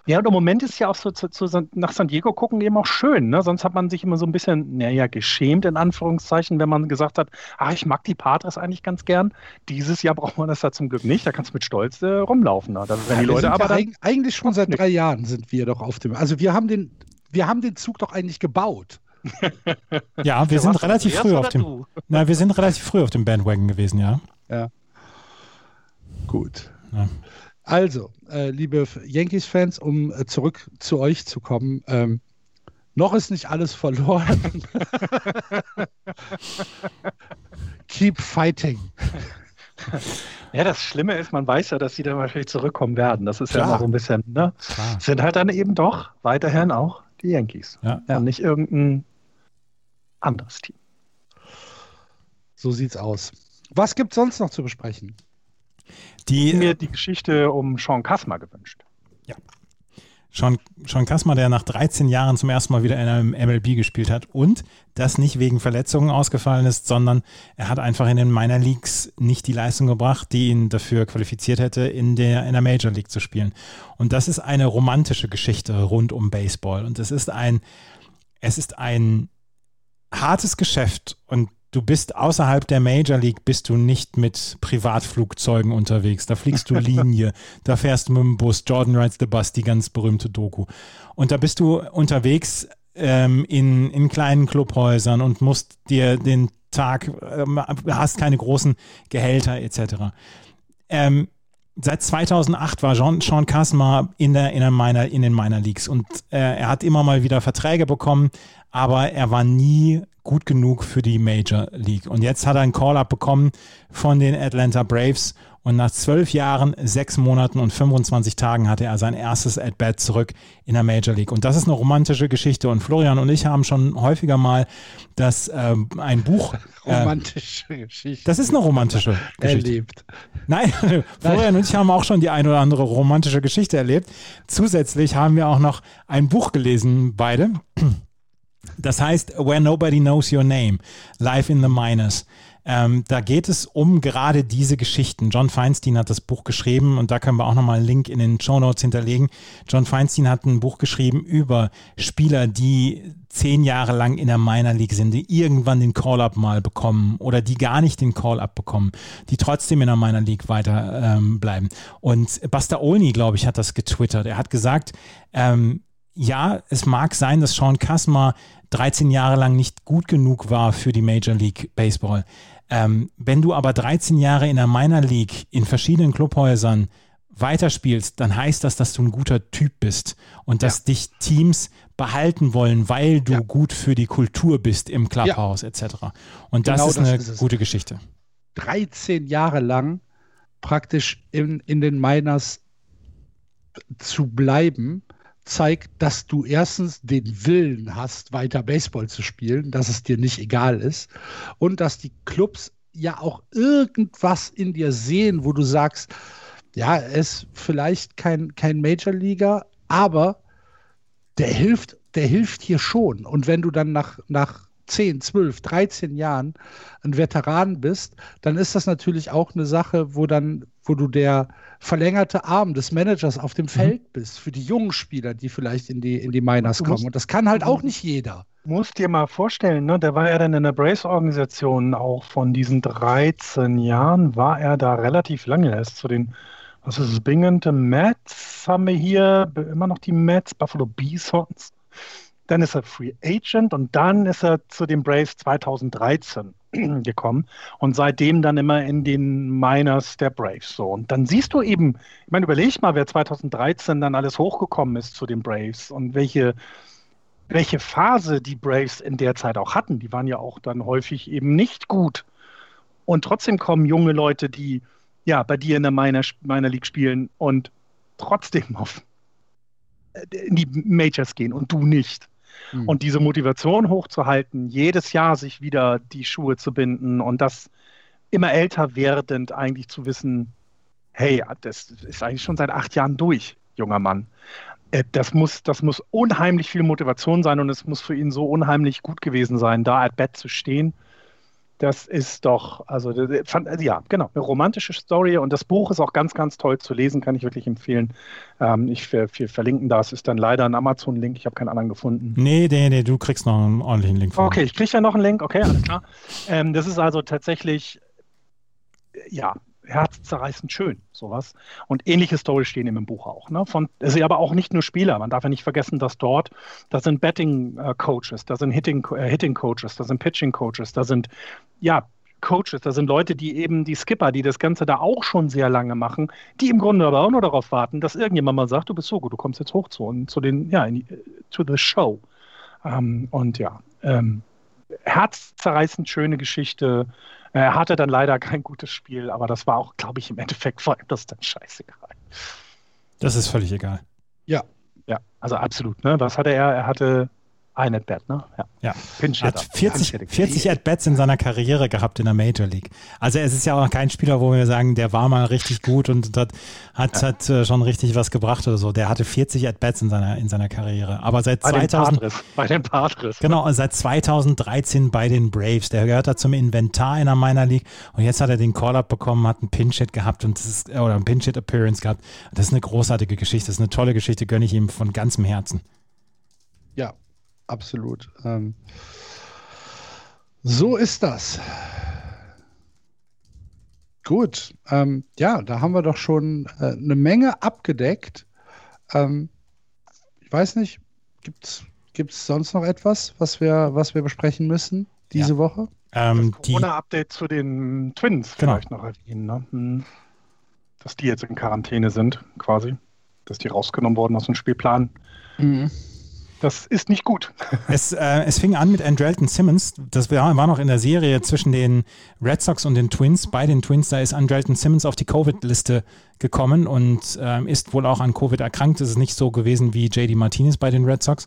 S3: Ja, und im Moment ist ja auch so zu, zu, nach San Diego gucken eben auch schön. Ne? Sonst hat man sich immer so ein bisschen, naja, geschämt in Anführungszeichen, wenn man gesagt hat, ah, ich mag die Padres eigentlich ganz gern. Dieses Jahr braucht man das ja zum Glück nicht. Da kannst du mit Stolz äh, rumlaufen. Ne?
S2: Da, wenn ja, die Leute aber ja eigentlich schon seit drei Jahren sind wir doch auf dem. Also wir haben den, wir haben den Zug doch eigentlich gebaut.
S4: ja, wir sind relativ früh auf dem. Na, wir sind relativ früh auf dem Bandwagon gewesen, ja.
S2: Ja. Gut. Ja. Also, äh, liebe Yankees-Fans, um äh, zurück zu euch zu kommen, ähm, noch ist nicht alles verloren. Keep fighting.
S3: Ja, das Schlimme ist, man weiß ja, dass sie dann wahrscheinlich zurückkommen werden. Das ist Klar. ja immer so ein bisschen, ne? Klar. Sind halt dann eben doch weiterhin auch die Yankees.
S4: Ja.
S3: Und nicht irgendein anderes Team.
S2: So sieht's aus. Was gibt es sonst noch zu besprechen?
S3: Die, ich mir die Geschichte um Sean Kassmer gewünscht.
S4: Ja. Sean, Sean Kassmer, der nach 13 Jahren zum ersten Mal wieder in einem MLB gespielt hat und das nicht wegen Verletzungen ausgefallen ist, sondern er hat einfach in den Minor Leagues nicht die Leistung gebracht, die ihn dafür qualifiziert hätte, in der, in der Major League zu spielen. Und das ist eine romantische Geschichte rund um Baseball. Und es ist ein, es ist ein hartes Geschäft und du bist außerhalb der Major League, bist du nicht mit Privatflugzeugen unterwegs. Da fliegst du Linie, da fährst du mit dem Bus, Jordan Rides the Bus, die ganz berühmte Doku. Und da bist du unterwegs ähm, in, in kleinen Clubhäusern und musst dir den Tag, ähm, hast keine großen Gehälter etc. Ähm, seit 2008 war Jean, Sean Kasma in, der, in, der Minor, in den Minor Leagues und äh, er hat immer mal wieder Verträge bekommen, aber er war nie gut genug für die Major League. Und jetzt hat er einen Call-up bekommen von den Atlanta Braves und nach zwölf Jahren, sechs Monaten und 25 Tagen hatte er sein erstes At-Bat zurück in der Major League. Und das ist eine romantische Geschichte. Und Florian und ich haben schon häufiger mal das ähm, ein Buch.
S2: Äh, romantische Geschichte.
S4: Das ist eine romantische Geschichte.
S2: Erlebt.
S4: Nein, Florian und ich haben auch schon die ein oder andere romantische Geschichte erlebt. Zusätzlich haben wir auch noch ein Buch gelesen, beide. Das heißt Where Nobody Knows Your Name, Life in the Minors. Ähm, da geht es um gerade diese Geschichten. John Feinstein hat das Buch geschrieben und da können wir auch nochmal einen Link in den Show Notes hinterlegen. John Feinstein hat ein Buch geschrieben über Spieler, die zehn Jahre lang in der Minor League sind, die irgendwann den Call-Up mal bekommen oder die gar nicht den Call-Up bekommen, die trotzdem in der Minor League weiter ähm, bleiben. Und Buster Olney, glaube ich, hat das getwittert. Er hat gesagt, ähm, ja, es mag sein, dass Sean Kasma 13 Jahre lang nicht gut genug war für die Major League Baseball. Ähm, wenn du aber 13 Jahre in der Minor League in verschiedenen Clubhäusern weiterspielst, dann heißt das, dass du ein guter Typ bist und dass ja. dich Teams behalten wollen, weil du ja. gut für die Kultur bist im Clubhouse ja. etc. Und genau das ist das eine ist gute Geschichte.
S2: 13 Jahre lang praktisch in, in den Miners zu bleiben, zeigt, dass du erstens den Willen hast, weiter Baseball zu spielen, dass es dir nicht egal ist und dass die Clubs ja auch irgendwas in dir sehen, wo du sagst, ja, er ist vielleicht kein, kein Major-Leaguer, aber der hilft, der hilft hier schon. Und wenn du dann nach, nach 10, 12, 13 Jahren ein Veteran bist, dann ist das natürlich auch eine Sache, wo dann, wo du der verlängerte Arm des Managers auf dem mhm. Feld bist für die jungen Spieler, die vielleicht in die, in die Miners musst, kommen. Und das kann halt auch nicht jeder.
S3: Du musst dir mal vorstellen, ne, der war ja dann in der Brace-Organisation auch von diesen 13 Jahren, war er da relativ lange. Er ist zu den, was ist es, Binghamton Mets haben wir hier, immer noch die Mets, Buffalo Bisons dann ist er Free Agent und dann ist er zu den Braves 2013 gekommen und seitdem dann immer in den Miners der Braves so. Und dann siehst du eben, ich meine, überleg mal, wer 2013 dann alles hochgekommen ist zu den Braves und welche, welche Phase die Braves in der Zeit auch hatten. Die waren ja auch dann häufig eben nicht gut. Und trotzdem kommen junge Leute, die ja bei dir in der Minor, Minor League spielen und trotzdem auf äh, in die Majors gehen und du nicht. Mhm. Und diese Motivation hochzuhalten, jedes Jahr sich wieder die Schuhe zu binden und das immer älter werdend eigentlich zu wissen, hey, das ist eigentlich schon seit acht Jahren durch, junger Mann. Äh, das muss, das muss unheimlich viel Motivation sein und es muss für ihn so unheimlich gut gewesen sein, da at Bett zu stehen das ist doch, also ja, genau, eine romantische Story und das Buch ist auch ganz, ganz toll zu lesen, kann ich wirklich empfehlen. Ähm, ich wir, wir verlinken das, ist dann leider ein Amazon-Link, ich habe keinen anderen gefunden.
S4: Nee, nee, nee, du kriegst noch einen ordentlichen Link.
S3: Von okay, ich kriege ja noch einen Link, okay, alles klar. Ähm, das ist also tatsächlich, ja, herzzerreißend schön, sowas. Und ähnliche Stories stehen im Buch auch. Ne? Von, es sind aber auch nicht nur Spieler. Man darf ja nicht vergessen, dass dort, da sind Betting-Coaches, äh, da sind Hitting-Coaches, äh, Hitting da sind Pitching-Coaches, da sind, ja, Coaches, da sind Leute, die eben die Skipper, die das Ganze da auch schon sehr lange machen, die im Grunde aber auch nur darauf warten, dass irgendjemand mal sagt, du bist so gut, du kommst jetzt hoch zu, und zu den, ja, in, to the show. Ähm, und ja, ähm, herzzerreißend schöne Geschichte. Er hatte dann leider kein gutes Spiel, aber das war auch, glaube ich, im Endeffekt vor allem das dann scheißegal.
S4: Das ist völlig egal.
S3: Ja. Ja, also absolut. Ne? Was hatte er? Er hatte ein At-Bat, ne?
S4: Ja. ja. Hat 40, 40 At-Bats in seiner Karriere gehabt in der Major League. Also es ist ja auch kein Spieler, wo wir sagen, der war mal richtig gut und hat, hat, ja. hat äh, schon richtig was gebracht oder so. Der hatte 40 At-Bats in seiner, in seiner Karriere. Aber seit bei 2000,
S3: den bei den Padres.
S4: Genau, seit 2013 bei den Braves. Der gehört da zum Inventar in der Minor League und jetzt hat er den Call-Up bekommen, hat einen Pinch-Hit gehabt und das ist, oder einen Pinch-Hit-Appearance gehabt. Das ist eine großartige Geschichte. Das ist eine tolle Geschichte, gönne ich ihm von ganzem Herzen.
S2: Ja, absolut. Ähm, So ist das. Gut, ähm, ja, da haben wir doch schon äh, eine Menge abgedeckt. Ähm, ich weiß nicht, gibt es sonst noch etwas, was wir, was wir besprechen müssen diese ja. Woche?
S3: Ähm, Corona-Update zu den Twins genau. vielleicht noch erwähnen. Ne? Hm. Dass die jetzt in Quarantäne sind, quasi. Dass die rausgenommen wurden aus dem Spielplan. Mhm. Das ist nicht gut.
S4: Es, äh, es fing an mit Andrelton Simmons. Das war, war noch in der Serie zwischen den Red Sox und den Twins. Bei den Twins, da ist Andrelton Simmons auf die Covid-Liste gekommen und äh, ist wohl auch an Covid erkrankt. Es ist nicht so gewesen wie JD Martinez bei den Red Sox.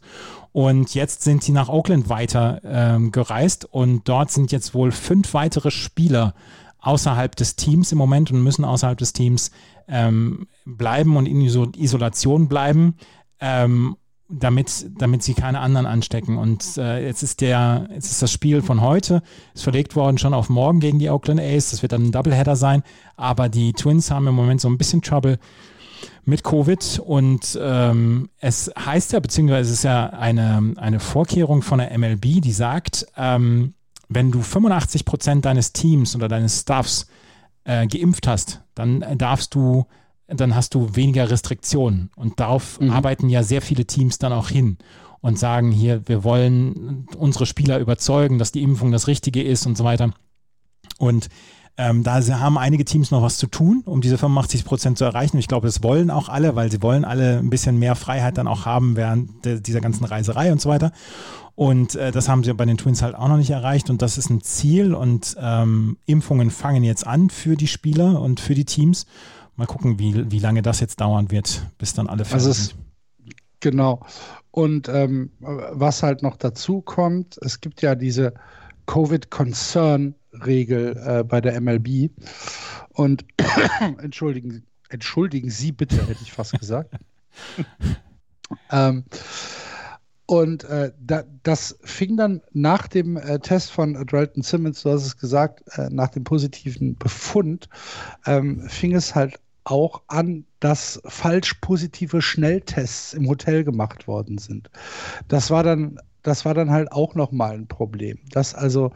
S4: Und jetzt sind sie nach Oakland weiter ähm, gereist und dort sind jetzt wohl fünf weitere Spieler außerhalb des Teams im Moment und müssen außerhalb des Teams ähm, bleiben und in Isolation bleiben. Ähm, damit, damit sie keine anderen anstecken. Und äh, jetzt ist der, jetzt ist das Spiel von heute, ist verlegt worden schon auf morgen gegen die Oakland A's. Das wird dann ein Doubleheader sein. Aber die Twins haben im Moment so ein bisschen Trouble mit Covid und ähm, es heißt ja, beziehungsweise es ist ja eine, eine Vorkehrung von der MLB, die sagt, ähm, wenn du 85 Prozent deines Teams oder deines Staffs äh, geimpft hast, dann darfst du dann hast du weniger Restriktionen. Und darauf mhm. arbeiten ja sehr viele Teams dann auch hin und sagen hier, wir wollen unsere Spieler überzeugen, dass die Impfung das Richtige ist und so weiter. Und ähm, da haben einige Teams noch was zu tun, um diese 85 Prozent zu erreichen. Ich glaube, das wollen auch alle, weil sie wollen alle ein bisschen mehr Freiheit dann auch haben während de, dieser ganzen Reiserei und so weiter. Und äh, das haben sie bei den Twins halt auch noch nicht erreicht. Und das ist ein Ziel. Und ähm, Impfungen fangen jetzt an für die Spieler und für die Teams. Mal gucken, wie, wie lange das jetzt dauern wird, bis dann alle
S2: fertig also sind. Genau. Und ähm, was halt noch dazu kommt, es gibt ja diese Covid-Concern-Regel äh, bei der MLB. Und entschuldigen, entschuldigen Sie bitte, hätte ich fast gesagt. ähm, und äh, da, das fing dann nach dem äh, Test von Drelton Simmons, du hast es gesagt, äh, nach dem positiven Befund, ähm, fing es halt auch an, dass falsch positive Schnelltests im Hotel gemacht worden sind. Das war dann, das war dann halt auch nochmal ein Problem, dass also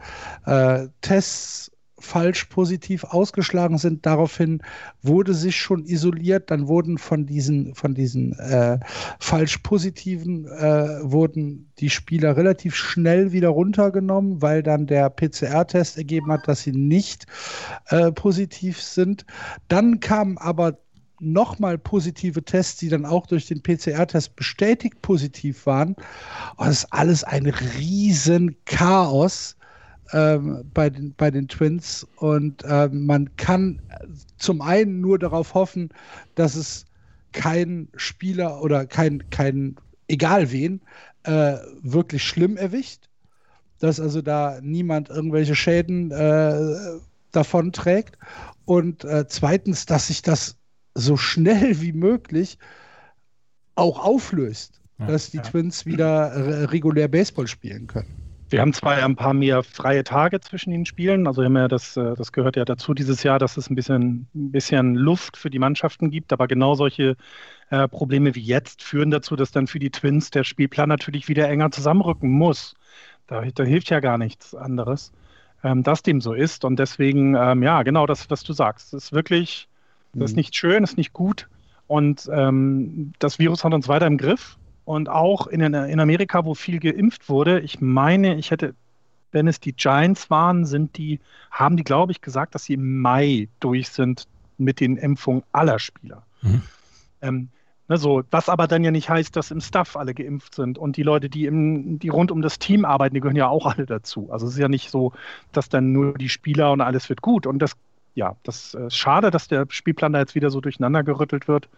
S2: äh, Tests falsch positiv ausgeschlagen sind. Daraufhin wurde sich schon isoliert. Dann wurden von diesen, von diesen äh, falsch positiven äh, wurden die Spieler relativ schnell wieder runtergenommen, weil dann der PCR-Test ergeben hat, dass sie nicht äh, positiv sind. Dann kamen aber nochmal positive Tests, die dann auch durch den PCR-Test bestätigt positiv waren. Und das ist alles ein riesen Chaos ähm, bei, den, bei den Twins. Und ähm, man kann zum einen nur darauf hoffen, dass es kein Spieler oder kein, kein egal wen, äh, wirklich schlimm erwischt. Dass also da niemand irgendwelche Schäden äh, davon trägt. Und äh, zweitens, dass sich das so schnell wie möglich auch auflöst, ja, dass die ja. Twins wieder regulär Baseball spielen können.
S3: Wir haben zwar ein paar mehr freie Tage zwischen den Spielen, also haben ja das, äh, das gehört ja dazu dieses Jahr, dass es ein bisschen, ein bisschen Luft für die Mannschaften gibt, aber genau solche äh, Probleme wie jetzt führen dazu, dass dann für die Twins der Spielplan natürlich wieder enger zusammenrücken muss. Da, da hilft ja gar nichts anderes, ähm, dass dem so ist. Und deswegen, ähm, ja, genau das, was du sagst. Das ist wirklich, das ist mhm. nicht schön, das ist nicht gut. Und ähm, das Virus hat uns weiter im Griff. Und auch in, in Amerika, wo viel geimpft wurde, ich meine, ich hätte, wenn es die Giants waren, sind die, haben die, glaube ich, gesagt, dass sie im Mai durch sind mit den Impfungen aller Spieler. Mhm. Ähm, ne, so, was aber dann ja nicht heißt, dass im Staff alle geimpft sind und die Leute, die, im, die rund um das Team arbeiten, die gehören ja auch alle dazu. Also es ist ja nicht so, dass dann nur die Spieler und alles wird gut. Und das, ja, das ist schade, dass der Spielplan da jetzt wieder so durcheinander gerüttelt wird.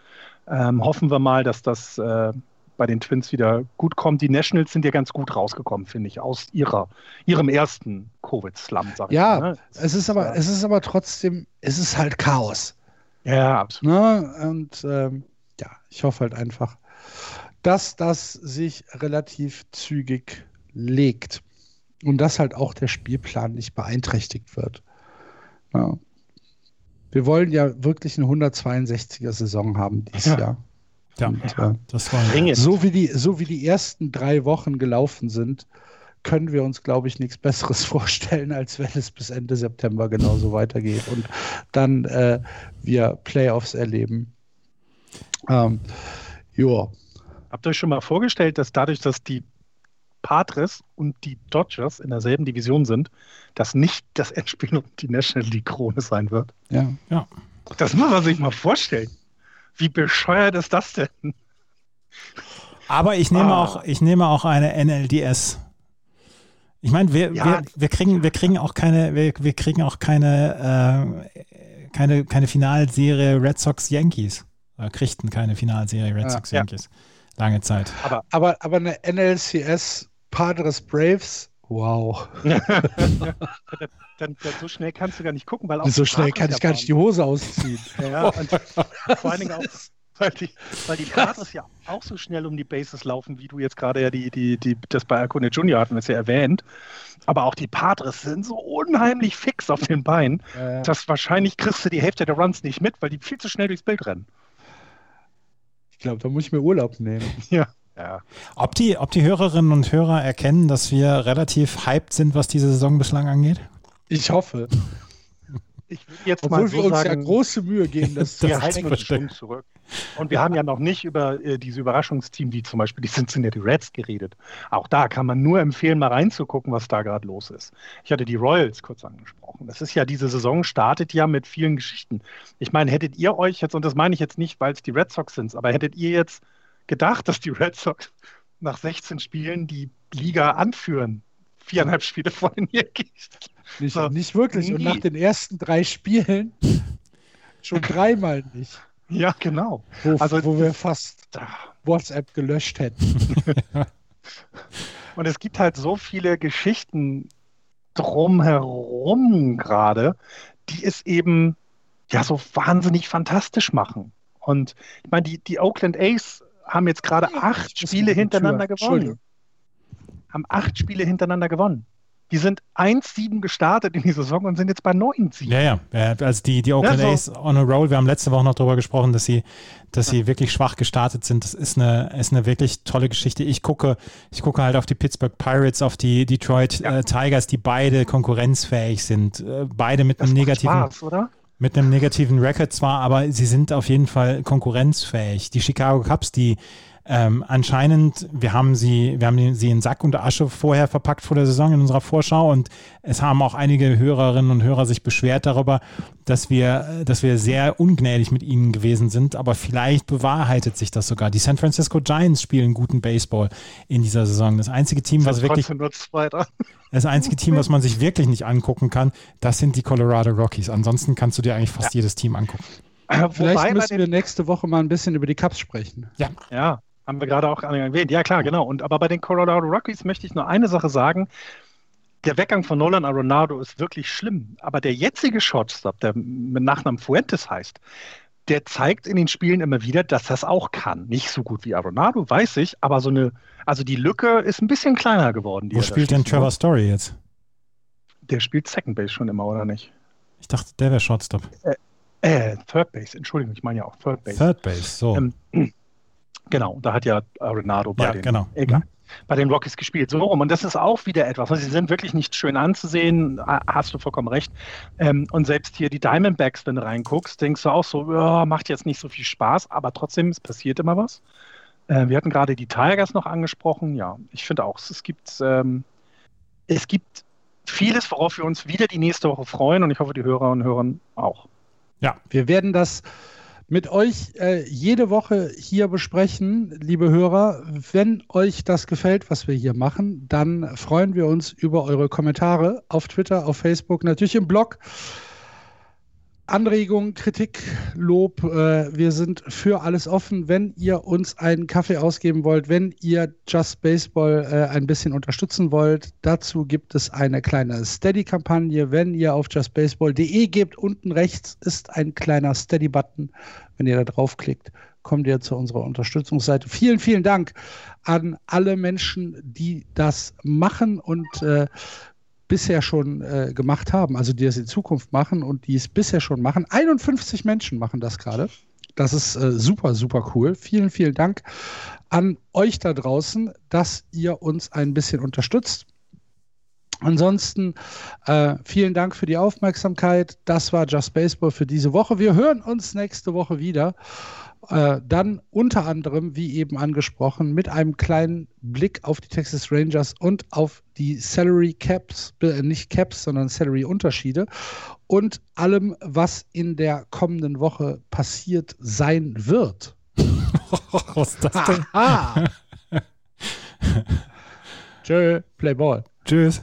S3: Ähm, hoffen wir mal, dass das äh, bei den Twins wieder gut kommt. Die Nationals sind ja ganz gut rausgekommen, finde ich, aus ihrer, ihrem ersten Covid-Slum,
S2: sag ich ja, mal. Ne? Es ist aber, es ist aber trotzdem, es ist halt Chaos.
S3: Ja, absolut.
S2: Ne? Und ähm, ja, ich hoffe halt einfach, dass das sich relativ zügig legt. Und dass halt auch der Spielplan nicht beeinträchtigt wird. Ja. Wir wollen ja wirklich eine 162er Saison haben dieses ja. Jahr.
S4: Ja, und, äh,
S2: das war so wie die so wie die ersten drei Wochen gelaufen sind, können wir uns, glaube ich, nichts Besseres vorstellen, als wenn es bis Ende September genauso weitergeht und dann äh, wir Playoffs erleben. Ähm,
S3: ja. Habt ihr euch schon mal vorgestellt, dass dadurch, dass die Padres und die Dodgers in derselben Division sind, das nicht das Endspiel um die National League Krone sein wird?
S2: Ja. ja.
S3: Das muss man sich mal vorstellen. Wie bescheuert ist das denn?
S4: Aber ich nehme, ah. auch, ich nehme auch eine NLDS. Ich meine, wir, ja, wir, wir, kriegen, wir kriegen auch keine, wir, wir kriegen auch keine, äh, keine, keine Finalserie Red Sox Yankees. Oder kriegten keine Finalserie Red Sox Yankees. Ja. Lange Zeit.
S2: Aber, aber, aber eine NLCS Padres Braves, wow.
S3: dann, dann, so schnell kannst du gar nicht gucken, weil auch
S2: so schnell kann ich gar nicht die Hose ausziehen.
S3: Ja, und vor allen Dingen auch weil die, weil die Padres ja auch so schnell um die Bases laufen, wie du jetzt gerade ja die, die, die, das bei Acuna Junior hatten, das ja erwähnt. Aber auch die Padres sind so unheimlich fix auf den Beinen, ja, dass wahrscheinlich kriegst du die Hälfte der Runs nicht mit, weil die viel zu schnell durchs Bild rennen.
S2: Ich glaube, da muss ich mir Urlaub nehmen.
S3: Ja. Ja.
S4: Ob, die, ob die Hörerinnen und Hörer erkennen, dass wir relativ hyped sind, was diese Saison bislang angeht?
S2: Ich hoffe.
S3: Ich würde jetzt
S2: Obwohl
S3: mal
S2: so wir uns sagen, ja große Mühe geben, das
S3: wir halten uns schon zurück. Und wir haben ja noch nicht über äh, diese Überraschungsteam, wie zum Beispiel die Cincinnati Reds, geredet. Auch da kann man nur empfehlen, mal reinzugucken, was da gerade los ist. Ich hatte die Royals kurz angesprochen. Das ist ja, diese Saison startet ja mit vielen Geschichten. Ich meine, hättet ihr euch jetzt, und das meine ich jetzt nicht, weil es die Red Sox sind, aber hättet ihr jetzt gedacht, dass die Red Sox nach 16 Spielen die Liga anführen? Viereinhalb Spiele vor den Yankees.
S2: Nicht, so, nicht wirklich. Nie. Und nach den ersten drei Spielen schon dreimal nicht.
S3: Ja, genau.
S2: Wo, also, wo wir fast WhatsApp gelöscht hätten.
S3: Und es gibt halt so viele Geschichten drumherum gerade, die es eben ja so wahnsinnig fantastisch machen. Und ich meine, die, die Oakland A's haben jetzt gerade acht Spiele hintereinander gewonnen. Haben acht Spiele hintereinander gewonnen. Die sind 1-7 gestartet in die Saison und sind jetzt bei 9-7.
S4: Ja, ja. Also die, die Oakland ja, so. A's on a roll. Wir haben letzte Woche noch darüber gesprochen, dass sie, dass sie wirklich schwach gestartet sind. Das ist eine, ist eine wirklich tolle Geschichte. Ich gucke, ich gucke halt auf die Pittsburgh Pirates, auf die Detroit ja. äh, Tigers, die beide konkurrenzfähig sind. Äh, beide mit das einem negativen. Spaß, oder? Mit einem negativen Record zwar, aber sie sind auf jeden Fall konkurrenzfähig. Die Chicago Cubs, die ähm, anscheinend, wir haben sie, wir haben sie in Sack und Asche vorher verpackt vor der Saison in unserer Vorschau und es haben auch einige Hörerinnen und Hörer sich beschwert darüber, dass wir, dass wir sehr ungnädig mit ihnen gewesen sind, aber vielleicht bewahrheitet sich das sogar. Die San Francisco Giants spielen guten Baseball in dieser Saison. Das einzige Team, was wirklich das einzige Team, was man sich wirklich nicht angucken kann, das sind die Colorado Rockies. Ansonsten kannst du dir eigentlich fast ja. jedes Team angucken.
S2: Vielleicht müssen wir nächste Woche mal ein bisschen über die Cups sprechen.
S3: Ja. Ja, haben wir gerade auch erwähnt. Ja, klar, genau. Und aber bei den Colorado Rockies möchte ich nur eine Sache sagen. Der Weggang von Nolan Arenado ist wirklich schlimm. Aber der jetzige Shortstop, der mit Nachnamen Fuentes heißt, der zeigt in den Spielen immer wieder, dass das auch kann. Nicht so gut wie Arenado, weiß ich, aber so eine, also die Lücke ist ein bisschen kleiner geworden.
S4: Wo spielt denn Trevor Story jetzt?
S3: Der spielt Second Base schon immer, oder nicht?
S4: Ich dachte, der wäre Shortstop.
S3: Äh, äh, Third Base, Entschuldigung, ich meine ja auch Third Base.
S4: Third Base, so. Ähm,
S3: Genau, da hat ja Renado bei
S4: ja,
S3: den,
S4: genau.
S3: egal, mhm. bei den Rockies gespielt. So rum. Und das ist auch wieder etwas. Sie sind wirklich nicht schön anzusehen, hast du vollkommen recht. Ähm, und selbst hier die Diamondbacks, wenn du reinguckst, denkst du auch so, oh, macht jetzt nicht so viel Spaß, aber trotzdem, es passiert immer was. Äh, wir hatten gerade die Tigers noch angesprochen. Ja, ich finde auch, es gibt, ähm, es gibt vieles, worauf wir uns wieder die nächste Woche freuen und ich hoffe, die Hörer und Hörer auch.
S2: Ja, wir werden das mit euch äh, jede Woche hier besprechen, liebe Hörer. Wenn euch das gefällt, was wir hier machen, dann freuen wir uns über eure Kommentare auf Twitter, auf Facebook, natürlich im Blog. Anregungen, Kritik, Lob, äh, wir sind für alles offen. Wenn ihr uns einen Kaffee ausgeben wollt, wenn ihr Just Baseball äh, ein bisschen unterstützen wollt, dazu gibt es eine kleine Steady-Kampagne. Wenn ihr auf justbaseball.de gebt, unten rechts ist ein kleiner Steady-Button. Wenn ihr da draufklickt, kommt ihr zu unserer Unterstützungsseite. Vielen, vielen Dank an alle Menschen, die das machen und äh, bisher schon äh, gemacht haben, also die es in Zukunft machen und die es bisher schon machen. 51 Menschen machen das gerade. Das ist äh, super, super cool. Vielen, vielen Dank an euch da draußen, dass ihr uns ein bisschen unterstützt. Ansonsten äh, vielen Dank für die Aufmerksamkeit. Das war Just Baseball für diese Woche. Wir hören uns nächste Woche wieder. Äh, dann unter anderem, wie eben angesprochen, mit einem kleinen Blick auf die Texas Rangers und auf die Salary Caps, äh, nicht Caps, sondern Salary Unterschiede und allem, was in der kommenden Woche passiert sein wird.
S4: was ist das denn?
S2: Tschö, Play Ball.
S4: Tschüss.